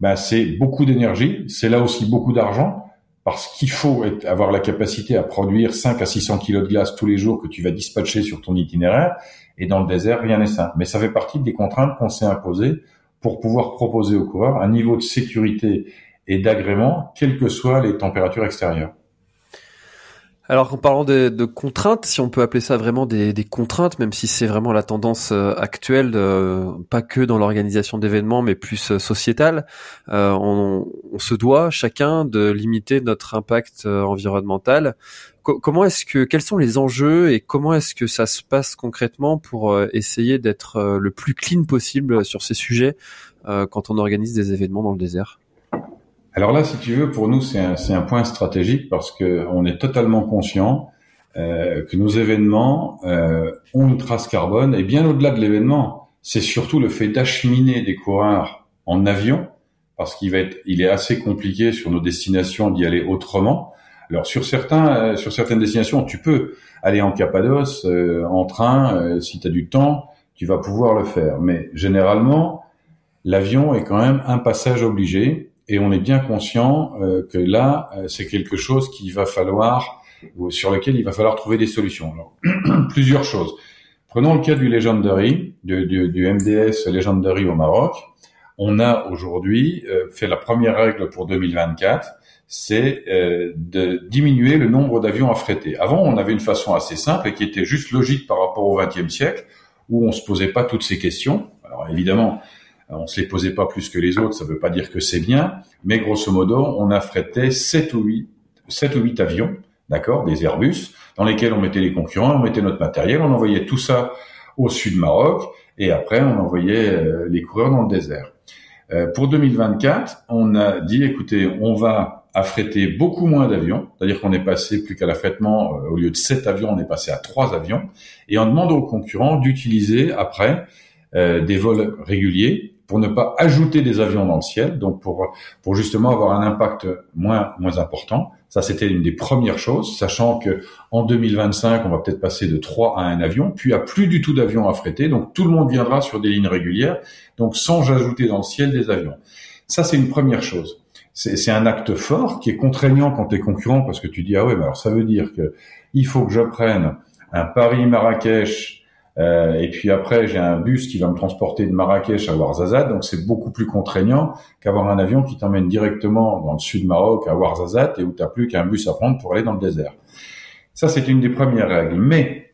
ben, c'est beaucoup d'énergie, c'est là aussi beaucoup d'argent, parce qu'il faut avoir la capacité à produire 5 à 600 kilos de glace tous les jours que tu vas dispatcher sur ton itinéraire. Et dans le désert, rien n'est simple. Mais ça fait partie des contraintes qu'on s'est imposées pour pouvoir proposer aux coureurs un niveau de sécurité et d'agrément, quelles que soient les températures extérieures. Alors en parlant de, contraintes, si on peut appeler ça vraiment des, des contraintes, même si c'est vraiment la tendance euh, actuelle, euh, pas que dans l'organisation d'événements, mais plus euh, sociétale, on, on, se doit chacun de limiter notre impact environnemental. comment est-ce que, quels sont les enjeux et comment est-ce que ça se passe concrètement pour essayer d'être le plus clean possible sur ces sujets quand on organise des événements dans le désert? Alors là, si tu veux, pour nous, c'est un, un, point stratégique parce que on est totalement conscient euh, que nos événements euh, ont une trace carbone et bien au-delà de l'événement, c'est surtout le fait d'acheminer des coureurs en avion parce qu'il va être, il est assez compliqué sur nos destinations d'y aller autrement. Alors sur certains, euh, sur certaines destinations, tu peux aller en Cappadoce euh, en train euh, si tu as du temps, tu vas pouvoir le faire. Mais généralement, l'avion est quand même un passage obligé et on est bien conscient euh, que là, euh, c'est quelque chose qu'il va falloir, sur lequel il va falloir trouver des solutions. Alors, plusieurs choses. Prenons le cas du Legendary, du, du, du MDS Legendary au Maroc. On a aujourd'hui euh, fait la première règle pour 2024, c'est de diminuer le nombre d'avions affrétés. Avant, on avait une façon assez simple et qui était juste logique par rapport au XXe siècle, où on se posait pas toutes ces questions. Alors évidemment, On se les posait pas plus que les autres, ça veut pas dire que c'est bien, mais grosso modo, on affrétait 7 ou 8, 7 ou 8 avions, d'accord, des Airbus, dans lesquels on mettait les concurrents, on mettait notre matériel, on envoyait tout ça au sud Maroc, et après on envoyait euh, les coureurs dans le désert. Euh, pour 2024, on a dit, écoutez, on va affréter beaucoup moins d'avions, c'est-à-dire qu'on est passé plus qu'à l'affrètement, euh, au lieu de 7 avions, on est passé à 3 avions, et on demande aux concurrents d'utiliser après des vols réguliers pour ne pas ajouter des avions dans le ciel, donc pour pour justement avoir un impact moins moins important. Ça c'était une des premières choses, sachant que en 2025 on va peut-être passer de 3 à un avion, puis à plus du tout d'avions à fréter, donc tout le monde viendra sur des lignes régulières, donc sans ajouter dans le ciel des avions. Ça c'est une première chose. C'est un acte fort qui est contraignant quand tu es concurrent parce que tu dis ah ouais mais alors ça veut dire que il faut que je prenne un Paris Marrakech euh, et puis après, j'ai un bus qui va me transporter de Marrakech à Ouarzazate, donc c'est beaucoup plus contraignant qu'avoir un avion qui t'emmène directement dans le sud Maroc à Ouarzazate et où t'as plus qu'un bus à prendre pour aller dans le désert. Ça, c'est une des premières règles. Mais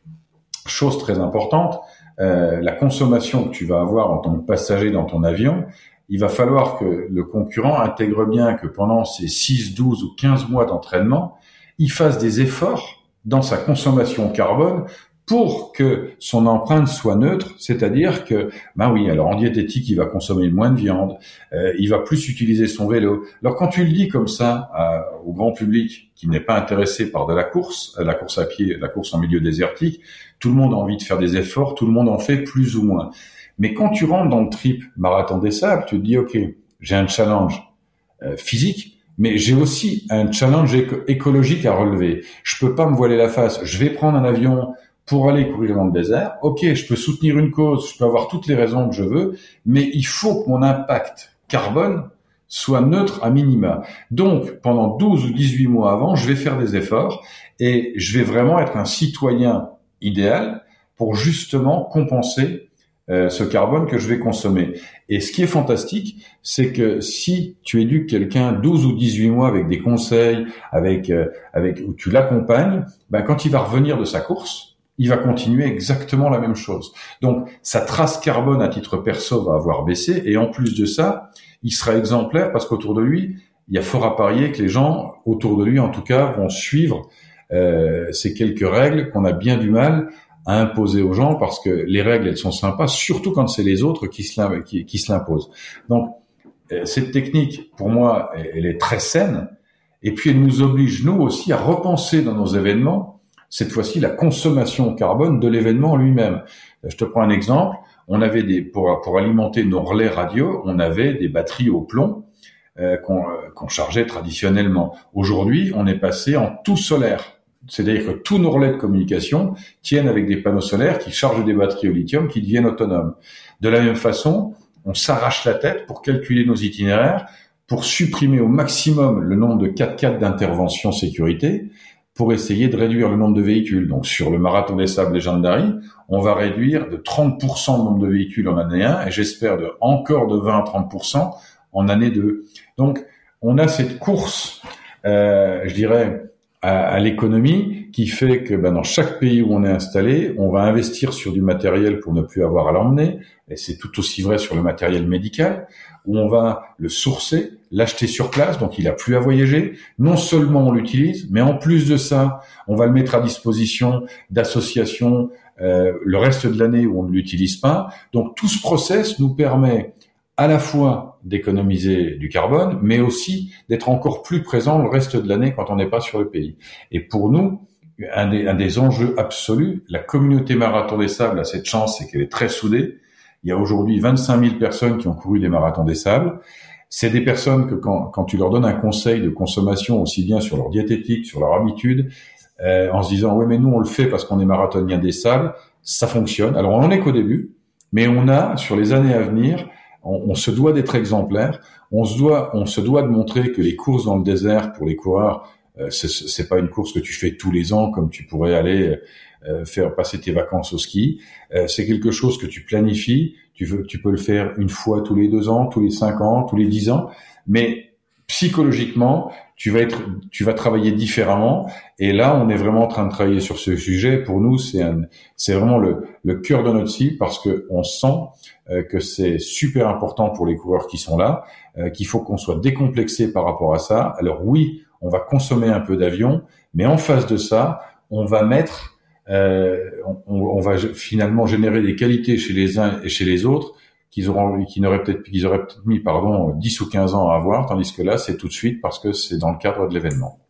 chose très importante, euh, la consommation que tu vas avoir en tant que passager dans ton avion, il va falloir que le concurrent intègre bien que pendant ces 6, 12 ou 15 mois d'entraînement, il fasse des efforts dans sa consommation carbone pour que son empreinte soit neutre, c'est-à-dire que, ben oui, alors en diététique, il va consommer moins de viande, euh, il va plus utiliser son vélo. Alors quand tu le dis comme ça au grand public qui n'est pas intéressé par de la course, euh, la course à pied, la course en milieu désertique, tout le monde a envie de faire des efforts, tout le monde en fait plus ou moins. Mais quand tu rentres dans le trip marathon des sables, tu te dis, ok, j'ai un challenge euh, physique, mais j'ai aussi un challenge écologique à relever. Je peux pas me voiler la face. Je vais prendre un avion pour aller courir dans le désert. Ok, je peux soutenir une cause, je peux avoir toutes les raisons que je veux, mais il faut que mon impact carbone soit neutre à minima. Donc, pendant 12 ou 18 mois avant, je vais faire des efforts et je vais vraiment être un citoyen idéal pour justement compenser euh, ce carbone que je vais consommer. Et ce qui est fantastique, c'est que si tu éduques quelqu'un 12 ou 18 mois avec des conseils, avec, euh, avec où tu l'accompagnes, ben, quand il va revenir de sa course, il va continuer exactement la même chose. Donc sa trace carbone à titre perso va avoir baissé et en plus de ça, il sera exemplaire parce qu'autour de lui, il y a fort à parier que les gens autour de lui, en tout cas, vont suivre euh, ces quelques règles qu'on a bien du mal à imposer aux gens parce que les règles, elles sont sympas, surtout quand c'est les autres qui se, qui, se l'imposent. Donc euh, cette technique, pour moi, elle est très saine et puis elle nous oblige, nous aussi, à repenser dans nos événements cette fois-ci la consommation carbone de l'événement lui-même. Euh, je te prends un exemple. On avait des pour alimenter nos relais radio, on avait des batteries au plomb euh, qu'on euh, qu'on chargeait traditionnellement. Aujourd'hui, on est passé en tout solaire. C'est-à-dire que tous nos relais de communication tiennent avec des panneaux solaires qui chargent des batteries au lithium qui deviennent autonomes. De la même façon, on s'arrache la tête pour calculer nos itinéraires, pour supprimer au maximum le nombre de 4x4 d'intervention sécurité, pour essayer de réduire le nombre de véhicules. Donc sur le marathon des sables légendaires, on va réduire de 30% le nombre de véhicules en année 1 et j'espère de encore de 20 à 30% en année 2. Donc on a cette course, euh, je dirais, à, l'économie qui fait que ben, dans chaque pays où on est installé, on va investir sur du matériel pour ne plus avoir à l'emmener, et c'est tout aussi vrai sur le matériel médical, où on va le sourcer, l'acheter sur place, donc il a plus à voyager. Non seulement on l'utilise, mais en plus de ça, on va le mettre à disposition d'associations euh, le reste de l'année où on ne l'utilise pas. Donc tout ce process nous permet à la fois d'économiser du carbone, mais aussi d'être encore plus présent le reste de l'année quand on n'est pas sur le pays. Et pour nous, un des, un des enjeux absolus, la communauté marathon des sables a cette chance, c'est qu'elle est très soudée. Il y a aujourd'hui 25 000 personnes qui ont couru des marathons des sables. C'est des personnes que quand, quand tu leur donnes un conseil de consommation aussi bien sur leur diététique, sur leur habitude, euh, en se disant oui mais nous on le fait parce qu'on est marathonien des sables, ça fonctionne. Alors on en est qu'au début, mais on a sur les années à venir on, se doit d'être exemplaire. On se doit, on se doit de montrer que les courses dans le désert pour les coureurs, euh, c'est pas une course que tu fais tous les ans comme tu pourrais aller euh, faire passer tes vacances au ski. Euh, c'est quelque chose que tu planifies. Tu veux, tu peux le faire une fois tous les deux ans, tous les cinq ans, tous les dix ans. Mais psychologiquement, tu vas être, tu vas travailler différemment. Et là, on est vraiment en train de travailler sur ce sujet. Pour nous, c'est c'est vraiment le, le cœur de notre cible parce que on sent euh, que c'est super important pour les coureurs qui sont là, euh, qu'il faut qu'on soit décomplexé par rapport à ça. Alors oui, on va consommer un peu d'avion, mais en face de ça, on va mettre, euh, on, va finalement générer des qualités chez les uns et chez les autres qu'ils auront, n'auraient peut-être, qu'ils auraient peut-être mis, pardon, 10 ou 15 ans à avoir, tandis que là, c'est tout de suite parce que c'est dans le cadre de l'événement.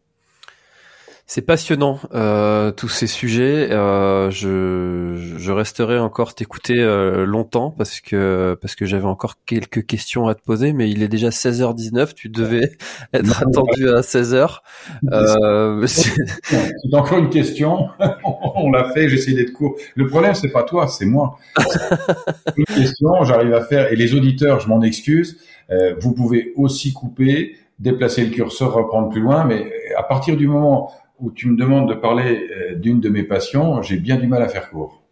C'est passionnant euh, tous ces sujets. Euh, je, je resterai encore t'écouter euh, longtemps parce que parce que j'avais encore quelques questions à te poser, mais il est déjà 16h19. Tu devais être attendu à 16h. Euh, c'est encore une question. On l'a fait. J'essaie d'être court. Le problème c'est pas toi, c'est moi. une question, j'arrive à faire et les auditeurs, je m'en excuse. Euh, vous pouvez aussi couper, déplacer le curseur, reprendre plus loin, mais à partir du moment où tu me demandes de parler euh, d'une de mes passions, j'ai bien du mal à faire court.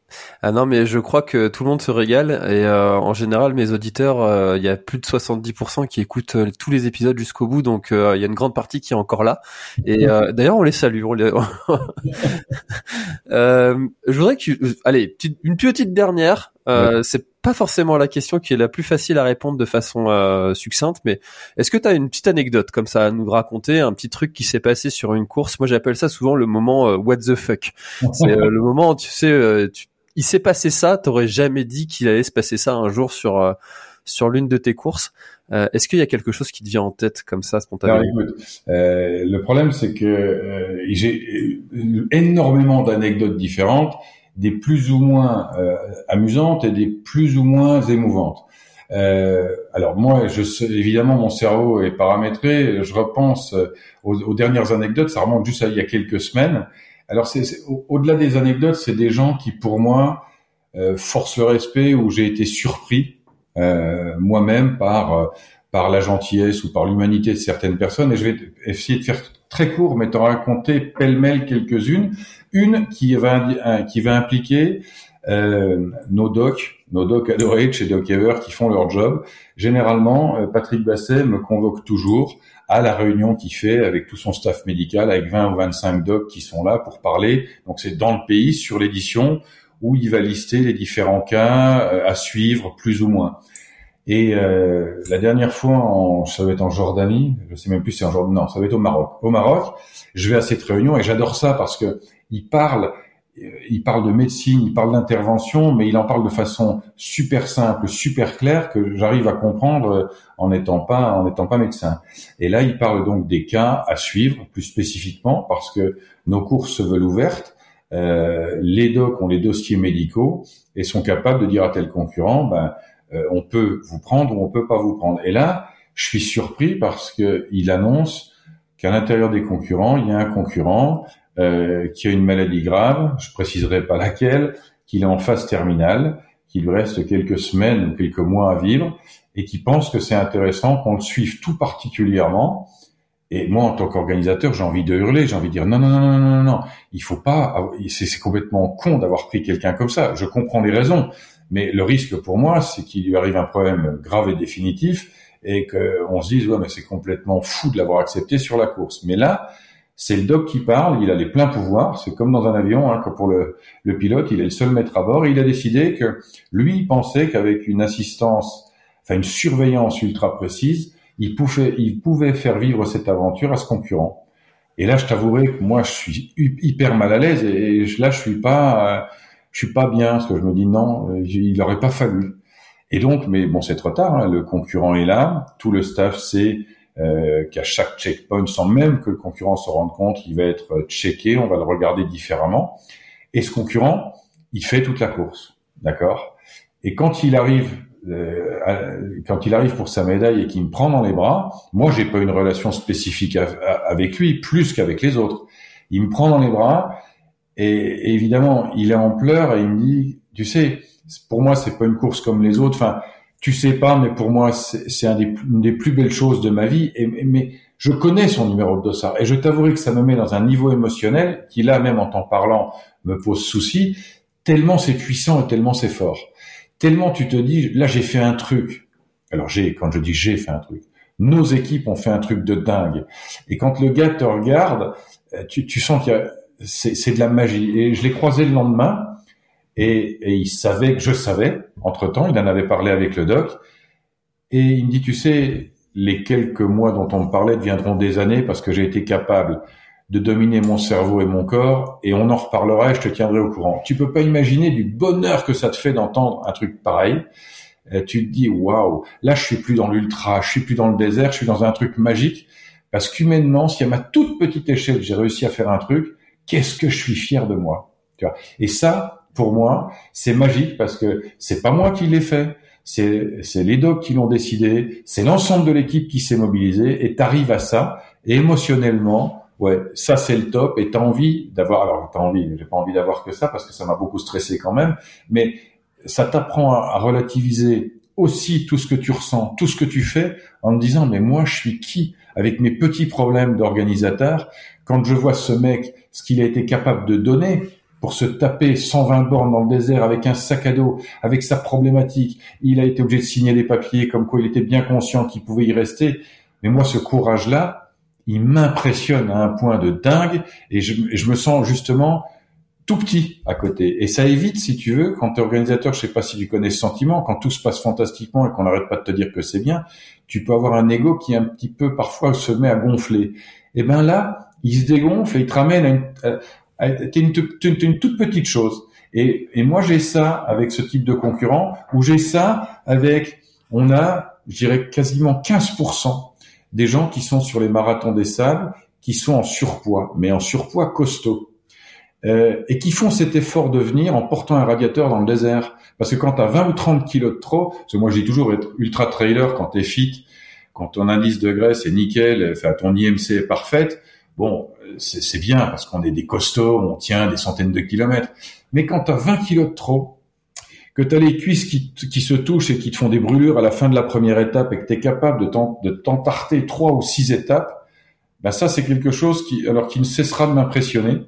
Ah non, mais je crois que tout le monde se régale et euh, en général, mes auditeurs, euh, il y a plus de 70% qui écoutent tous les épisodes jusqu'au bout, donc il y a une grande partie qui est encore là. Et d'ailleurs, on les salue. je voudrais que, allez, une petite dernière. C'est pas forcément la question qui est la plus facile à répondre de façon euh, succincte, mais est-ce que tu as une petite anecdote comme ça à nous raconter, un petit truc qui s'est passé sur une course? Moi, j'appelle ça souvent le moment euh, what the fuck. C'est euh, le moment, tu sais, il s'est passé ça, t'aurais jamais dit qu'il allait se passer ça un jour sur sur l'une de tes courses. Est-ce qu'il y a quelque chose qui te vient en tête comme ça spontanément? Le problème, c'est que j'ai énormément d'anecdotes différentes des plus ou moins euh, amusantes et des plus ou moins émouvantes. Euh, alors moi, je sais, évidemment, mon cerveau est paramétré. Je repense euh, aux, dernières anecdotes. Ça remonte juste à il y a quelques semaines. Alors, c'est, au-delà des anecdotes, c'est des gens qui, pour moi, euh, forcent le respect où j'ai été surpris euh, moi-même par par la gentillesse ou par l'humanité de certaines personnes. Et je vais essayer de faire très court, mais t'en raconter pêle-mêle quelques-unes. Une qui va, va impliquer euh, nos docs, nos docs adorés chez Doc Ever qui font leur job. Généralement, euh, Patrick Basset me convoque toujours à la réunion qu'il fait avec tout son staff médical, avec 20 ou 25 docs qui sont là pour parler. Donc c'est dans le pays, sur l'édition, où il va lister les différents cas euh, à suivre, plus ou moins. Et euh, la dernière fois, en, ça va être en Jordanie, je sais même plus si c'est en Jordanie, non, ça va être au Maroc. Au Maroc, je vais à cette réunion et j'adore ça parce que il parle, il parle de médecine, il parle d'intervention, mais il en parle de façon super simple, super claire que j'arrive à comprendre en n'étant pas, en n'étant pas médecin. Et là, il parle donc des cas à suivre plus spécifiquement parce que nos courses se veulent ouvertes. Euh, les docs ont les dossiers médicaux et sont capables de dire à tel concurrent, ben euh, on peut vous prendre ou on peut pas vous prendre. Et là, je suis surpris parce que il annonce qu'à l'intérieur des concurrents, il y a un concurrent euh, qui a une maladie grave, je préciserai pas laquelle, qu'il est en phase terminale, qu'il lui reste quelques semaines ou quelques mois à vivre, et qui pense que c'est intéressant qu'on le suive tout particulièrement. Et moi, en tant qu'organisateur, j'ai envie de hurler, j'ai envie de dire non, non, non, non, non, non, il faut pas, c'est complètement con d'avoir pris quelqu'un comme ça. Je comprends les raisons, mais le risque pour moi, c'est qu'il lui arrive un problème grave et définitif et qu'on se dise, ouais, mais c'est complètement fou de l'avoir accepté sur la course. Mais là, c'est le doc qui parle, il a les pleins pouvoirs, c'est comme dans un avion, hein, pour le, le, pilote, il est le seul maître à bord, et il a décidé que lui, il pensait qu'avec une assistance, enfin une surveillance ultra précise, il pouvait, il pouvait faire vivre cette aventure à ce concurrent. Et là, je t'avouerai que moi, je suis hyper mal à l'aise, et là, je suis pas... Euh, je suis pas bien parce que je me dis non, euh, il n'aurait pas fallu. Et donc, mais bon, c'est trop tard. Hein, le concurrent est là, tout le staff sait euh, qu'à chaque checkpoint, sans même que le concurrent se rende compte, il va être checké, on va le regarder différemment. Et ce concurrent, il fait toute la course, d'accord? Et quand il arrive, euh, quand il arrive pour sa médaille et qu'il me prend dans les bras, moi, j'ai pas une relation spécifique avec lui, plus qu'avec les autres. Il me prend dans les bras et, évidemment, il est en pleurs et il me dit, tu sais, pour moi, c'est pas une course comme les autres. Enfin, tu sais pas, mais pour moi, c'est une des plus belles choses de ma vie. Mais je connais son numéro de dossard et je t'avouerai que ça me met dans un niveau émotionnel qui là, même en t'en parlant, me pose souci. Tellement c'est puissant et tellement c'est fort. Tellement tu te dis, là, j'ai fait un truc. Alors j'ai, quand je dis j'ai fait un truc, nos équipes ont fait un truc de dingue. Et quand le gars te regarde, euh, tu, tu sens qu'il c'est de la magie. Et je l'ai croisé le lendemain et, et, il savait que je savais. Entre temps, il en avait parlé avec le doc et il me dit, tu sais, les quelques mois dont on me parlait deviendront des années parce que j'ai été capable de dominer mon cerveau et mon corps et on en reparlera et je te tiendrai au courant. Tu peux pas imaginer du bonheur que ça te fait d'entendre un truc pareil. Euh, tu te dis waouh, là je suis plus dans l'ultra, je suis plus dans le désert, je suis dans un truc magique parce qu'humainement, si à ma toute petite échelle j'ai réussi à faire un truc, qu'est-ce que je suis fier de moi. Tu vois et ça, pour moi, c'est magique parce que c'est pas moi qui l'ai fait, c'est c'est les docs qui l'ont décidé, c'est l'ensemble de l'équipe qui s'est mobilisée et t'arrives à ça et émotionnellement, ouais, ça c'est le top et t'as envie d'avoir alors t'as envie, j'ai pas envie d'avoir que ça parce que ça m'a beaucoup stressé quand même, mais ça t'apprend à, relativiser aussi tout ce que tu ressens, tout ce que tu fais en te disant mais moi je suis qui avec mes petits problèmes d'organisateur quand je vois ce mec ce qu'il a été capable de donner pour se taper 120 bornes dans le désert avec un sac à dos, avec sa problématique. Il a été obligé de signer des papiers comme quoi il était bien conscient qu'il pouvait y rester. Mais moi, ce courage-là, il m'impressionne à un point de dingue et je, me sens justement tout petit à côté. Et ça évite, si tu veux, quand tu es organisateur, je sais pas si tu connais ce sentiment, quand tout se passe fantastiquement et qu'on n'arrête pas de te dire que c'est bien, tu peux avoir un ego qui un petit peu parfois se met à gonfler. Et ben là, il se dégonfle et il te ramène à une, t'es une, une, toute petite chose. Et, et moi, j'ai ça avec ce type de concurrent, ou j'ai ça avec, on a, je dirais, quasiment 15% des gens qui sont sur les marathons des sables, qui sont en surpoids, mais en surpoids costaud. Euh, et qui font cet effort de venir en portant un radiateur dans le désert. Parce que quand tu as 20 ou 30 kilos de trop, parce que moi j'ai toujours être ultra trailer quand tu es fit, quand ton indice de graisse est nickel, enfin, ton IMC est parfaite, bon, c'est bien parce qu'on est des costauds, on tient des centaines de kilomètres. Mais quand tu as 20 kilos de trop, que tu as les cuisses qui, qui, se touchent et qui te font des brûlures à la fin de la première étape et que tu es capable de t'entarter trois ou six étapes, ben ça c'est quelque chose qui, alors qui ne cessera de m'impressionner.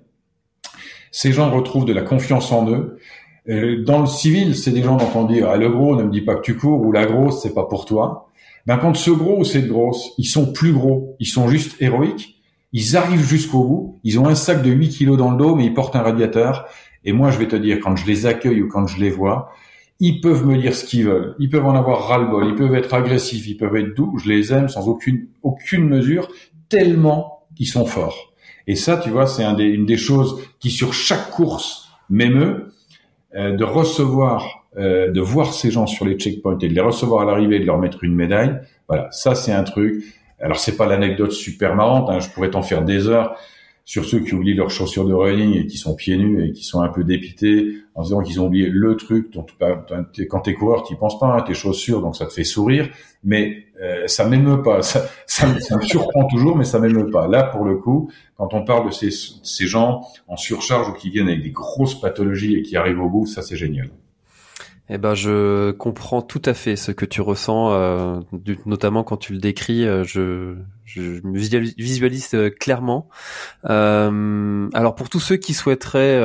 Ces gens retrouvent de la confiance en eux. Dans le civil, c'est des gens dont on dit ah, le gros ne me dit pas que tu cours ou la grosse c'est pas pour toi. Ben quand ce gros ou cette grosse, ils sont plus gros, ils sont juste héroïques ils arrivent jusqu'au bout, ils ont un sac de 8 kilos dans le dos, mais ils portent un radiateur. Et moi, je vais te dire, quand je les accueille ou quand je les vois, ils peuvent me dire ce qu'ils veulent, ils peuvent en avoir ras-le-bol, ils peuvent être agressifs, ils peuvent être doux, je les aime sans aucune, aucune mesure, tellement qu'ils sont forts. Et ça, tu vois, c'est une des choses qui, sur chaque course, m'émeut, euh, de recevoir, euh, de voir ces gens sur les checkpoints et de les recevoir à l'arrivée, de leur mettre une médaille. Voilà, ça, c'est un truc. Alors c'est pas l'anecdote super marrante, hein, je pourrais t'en faire des heures sur ceux qui oublient leurs chaussures de running et qui sont pieds nus et qui sont un peu dépités en disant qu'ils ont oublié le truc dont quand t'es coureur t'y penses pas, hein, tes chaussures donc ça te fait sourire, mais euh, ça m'émeut pas, ça, ça, me surprend toujours mais ça m'émeut pas. Là pour le coup, quand on parle de ces, ces gens en surcharge ou qui viennent avec des grosses pathologies et qui arrivent au bout, ça c'est génial. Eh ben, je comprends tout à fait ce que tu ressens, euh, notamment quand tu le décris. Euh, je, visualise euh, clairement. alors, pour tous ceux qui souhaiteraient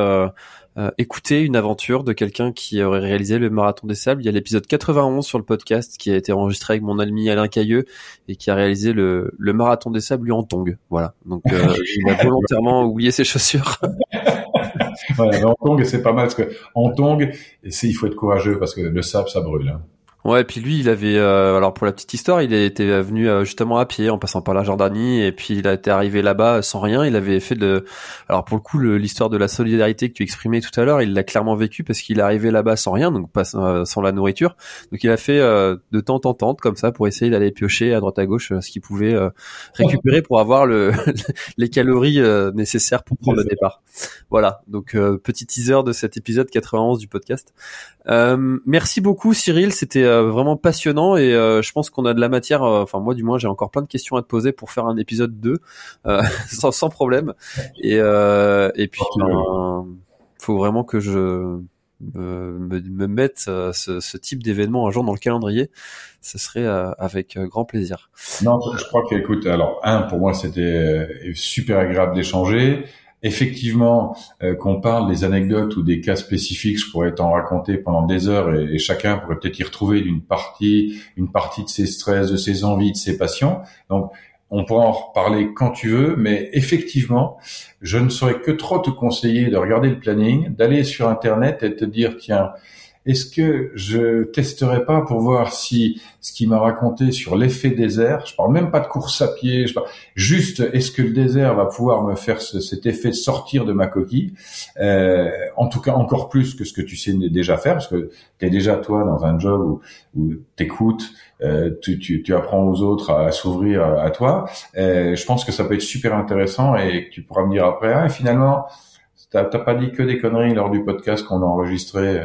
écouter une aventure de quelqu'un qui aurait réalisé le marathon des sables, il y a l'épisode 91 sur le podcast qui a été enregistré avec mon ami Alain Cailleux et qui a réalisé le, le marathon des sables lui en tongue. Voilà. Donc, il a volontairement oublié ses chaussures. en tongue, c'est pas mal parce que en tongue, il faut être courageux parce que le sable, ça brûle. Hein. Ouais, et puis lui, il avait, euh, alors pour la petite histoire, il était venu euh, justement à pied en passant par la Jordanie, et puis il a été arrivé là-bas sans rien. Il avait fait de, alors pour le coup, l'histoire de la solidarité que tu exprimais tout à l'heure, il l'a clairement vécu parce qu'il est arrivé là-bas sans rien, donc pas euh, sans la nourriture. Donc il a fait de temps en temps comme ça pour essayer d'aller piocher à droite à gauche ce qu'il pouvait récupérer pour avoir le les calories nécessaires pour prendre le départ. Voilà, donc petit teaser de cet épisode 91 du podcast. merci beaucoup Cyril, c'était euh, vraiment passionnant et euh, je pense qu'on a de la matière. Euh, enfin moi du moins j'ai encore plein de questions à te poser pour faire un épisode 2 sans, sans, problème. Et et puis ben, faut vraiment que je me, me mette ce, ce, type d'événement un jour dans le calendrier, ce serait avec grand plaisir. Non, je crois qu'écoute, alors un pour moi c'était super agréable d'échanger. Effectivement, euh, qu'on parle des anecdotes ou des cas spécifiques, je pourrais t'en raconter pendant des heures et, chacun pourrait peut-être y retrouver d'une partie, une partie de ses stress, de ses envies, de ses passions. Donc, on pourra en reparler quand tu veux, mais effectivement, je ne saurais que trop te conseiller de regarder le planning, d'aller sur Internet et te dire, tiens, est-ce que je testerai pas pour voir si ce qu'il m'a raconté sur l'effet désert, je parle même pas de course à pied, je parle juste est-ce que le désert va pouvoir me faire cet effet sortir de ma coquille, euh, en tout cas encore plus que ce que tu sais déjà faire, parce que tu es déjà toi dans un job où, t'écoutes, euh, tu, tu, tu, apprends aux autres à, s'ouvrir à, toi. Euh, je pense que ça peut être super intéressant et que tu pourras me dire après, ah, finalement, t'as pas dit que des conneries lors du podcast qu'on a enregistré.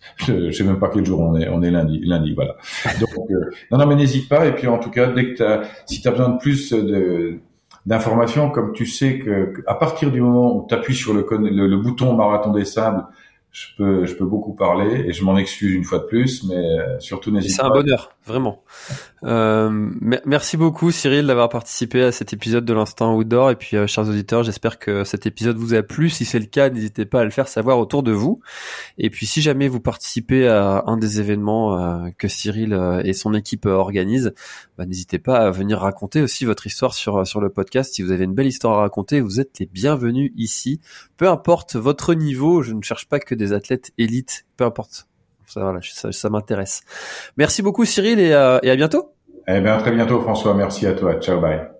Je, sais même pas quel jour on est. On est lundi. Lundi, voilà. Donc, euh, non, non, mais n'hésite pas. Et puis, en tout cas, dès que as, si tu as besoin de plus de d'informations, comme tu sais que, à partir du moment où tu appuies sur le, le, le, bouton marathon des sables, je peux, je peux beaucoup parler et je m'en excuse une fois de plus, mais euh, surtout n'hésite pas. C'est un bonheur, vraiment. Euh, merci beaucoup Cyril d'avoir participé à cet épisode de l'instant outdoor et puis euh, chers auditeurs, j'espère que cet épisode vous a plu. Si c'est le cas, n'hésitez pas à le faire savoir autour de vous. Et puis si jamais vous participez à un des événements euh, que Cyril et son équipe organisent, bah, n'hésitez pas à venir raconter aussi votre histoire sur sur le podcast. Si vous avez une belle histoire à raconter, vous êtes les bienvenus ici. Peu importe votre niveau, je ne cherche pas que des athlètes élites, peu importe ça, m'intéresse. Merci beaucoup Cyril et, euh, à bientôt. Eh bien, très bientôt François. Merci à toi. Ciao, bye.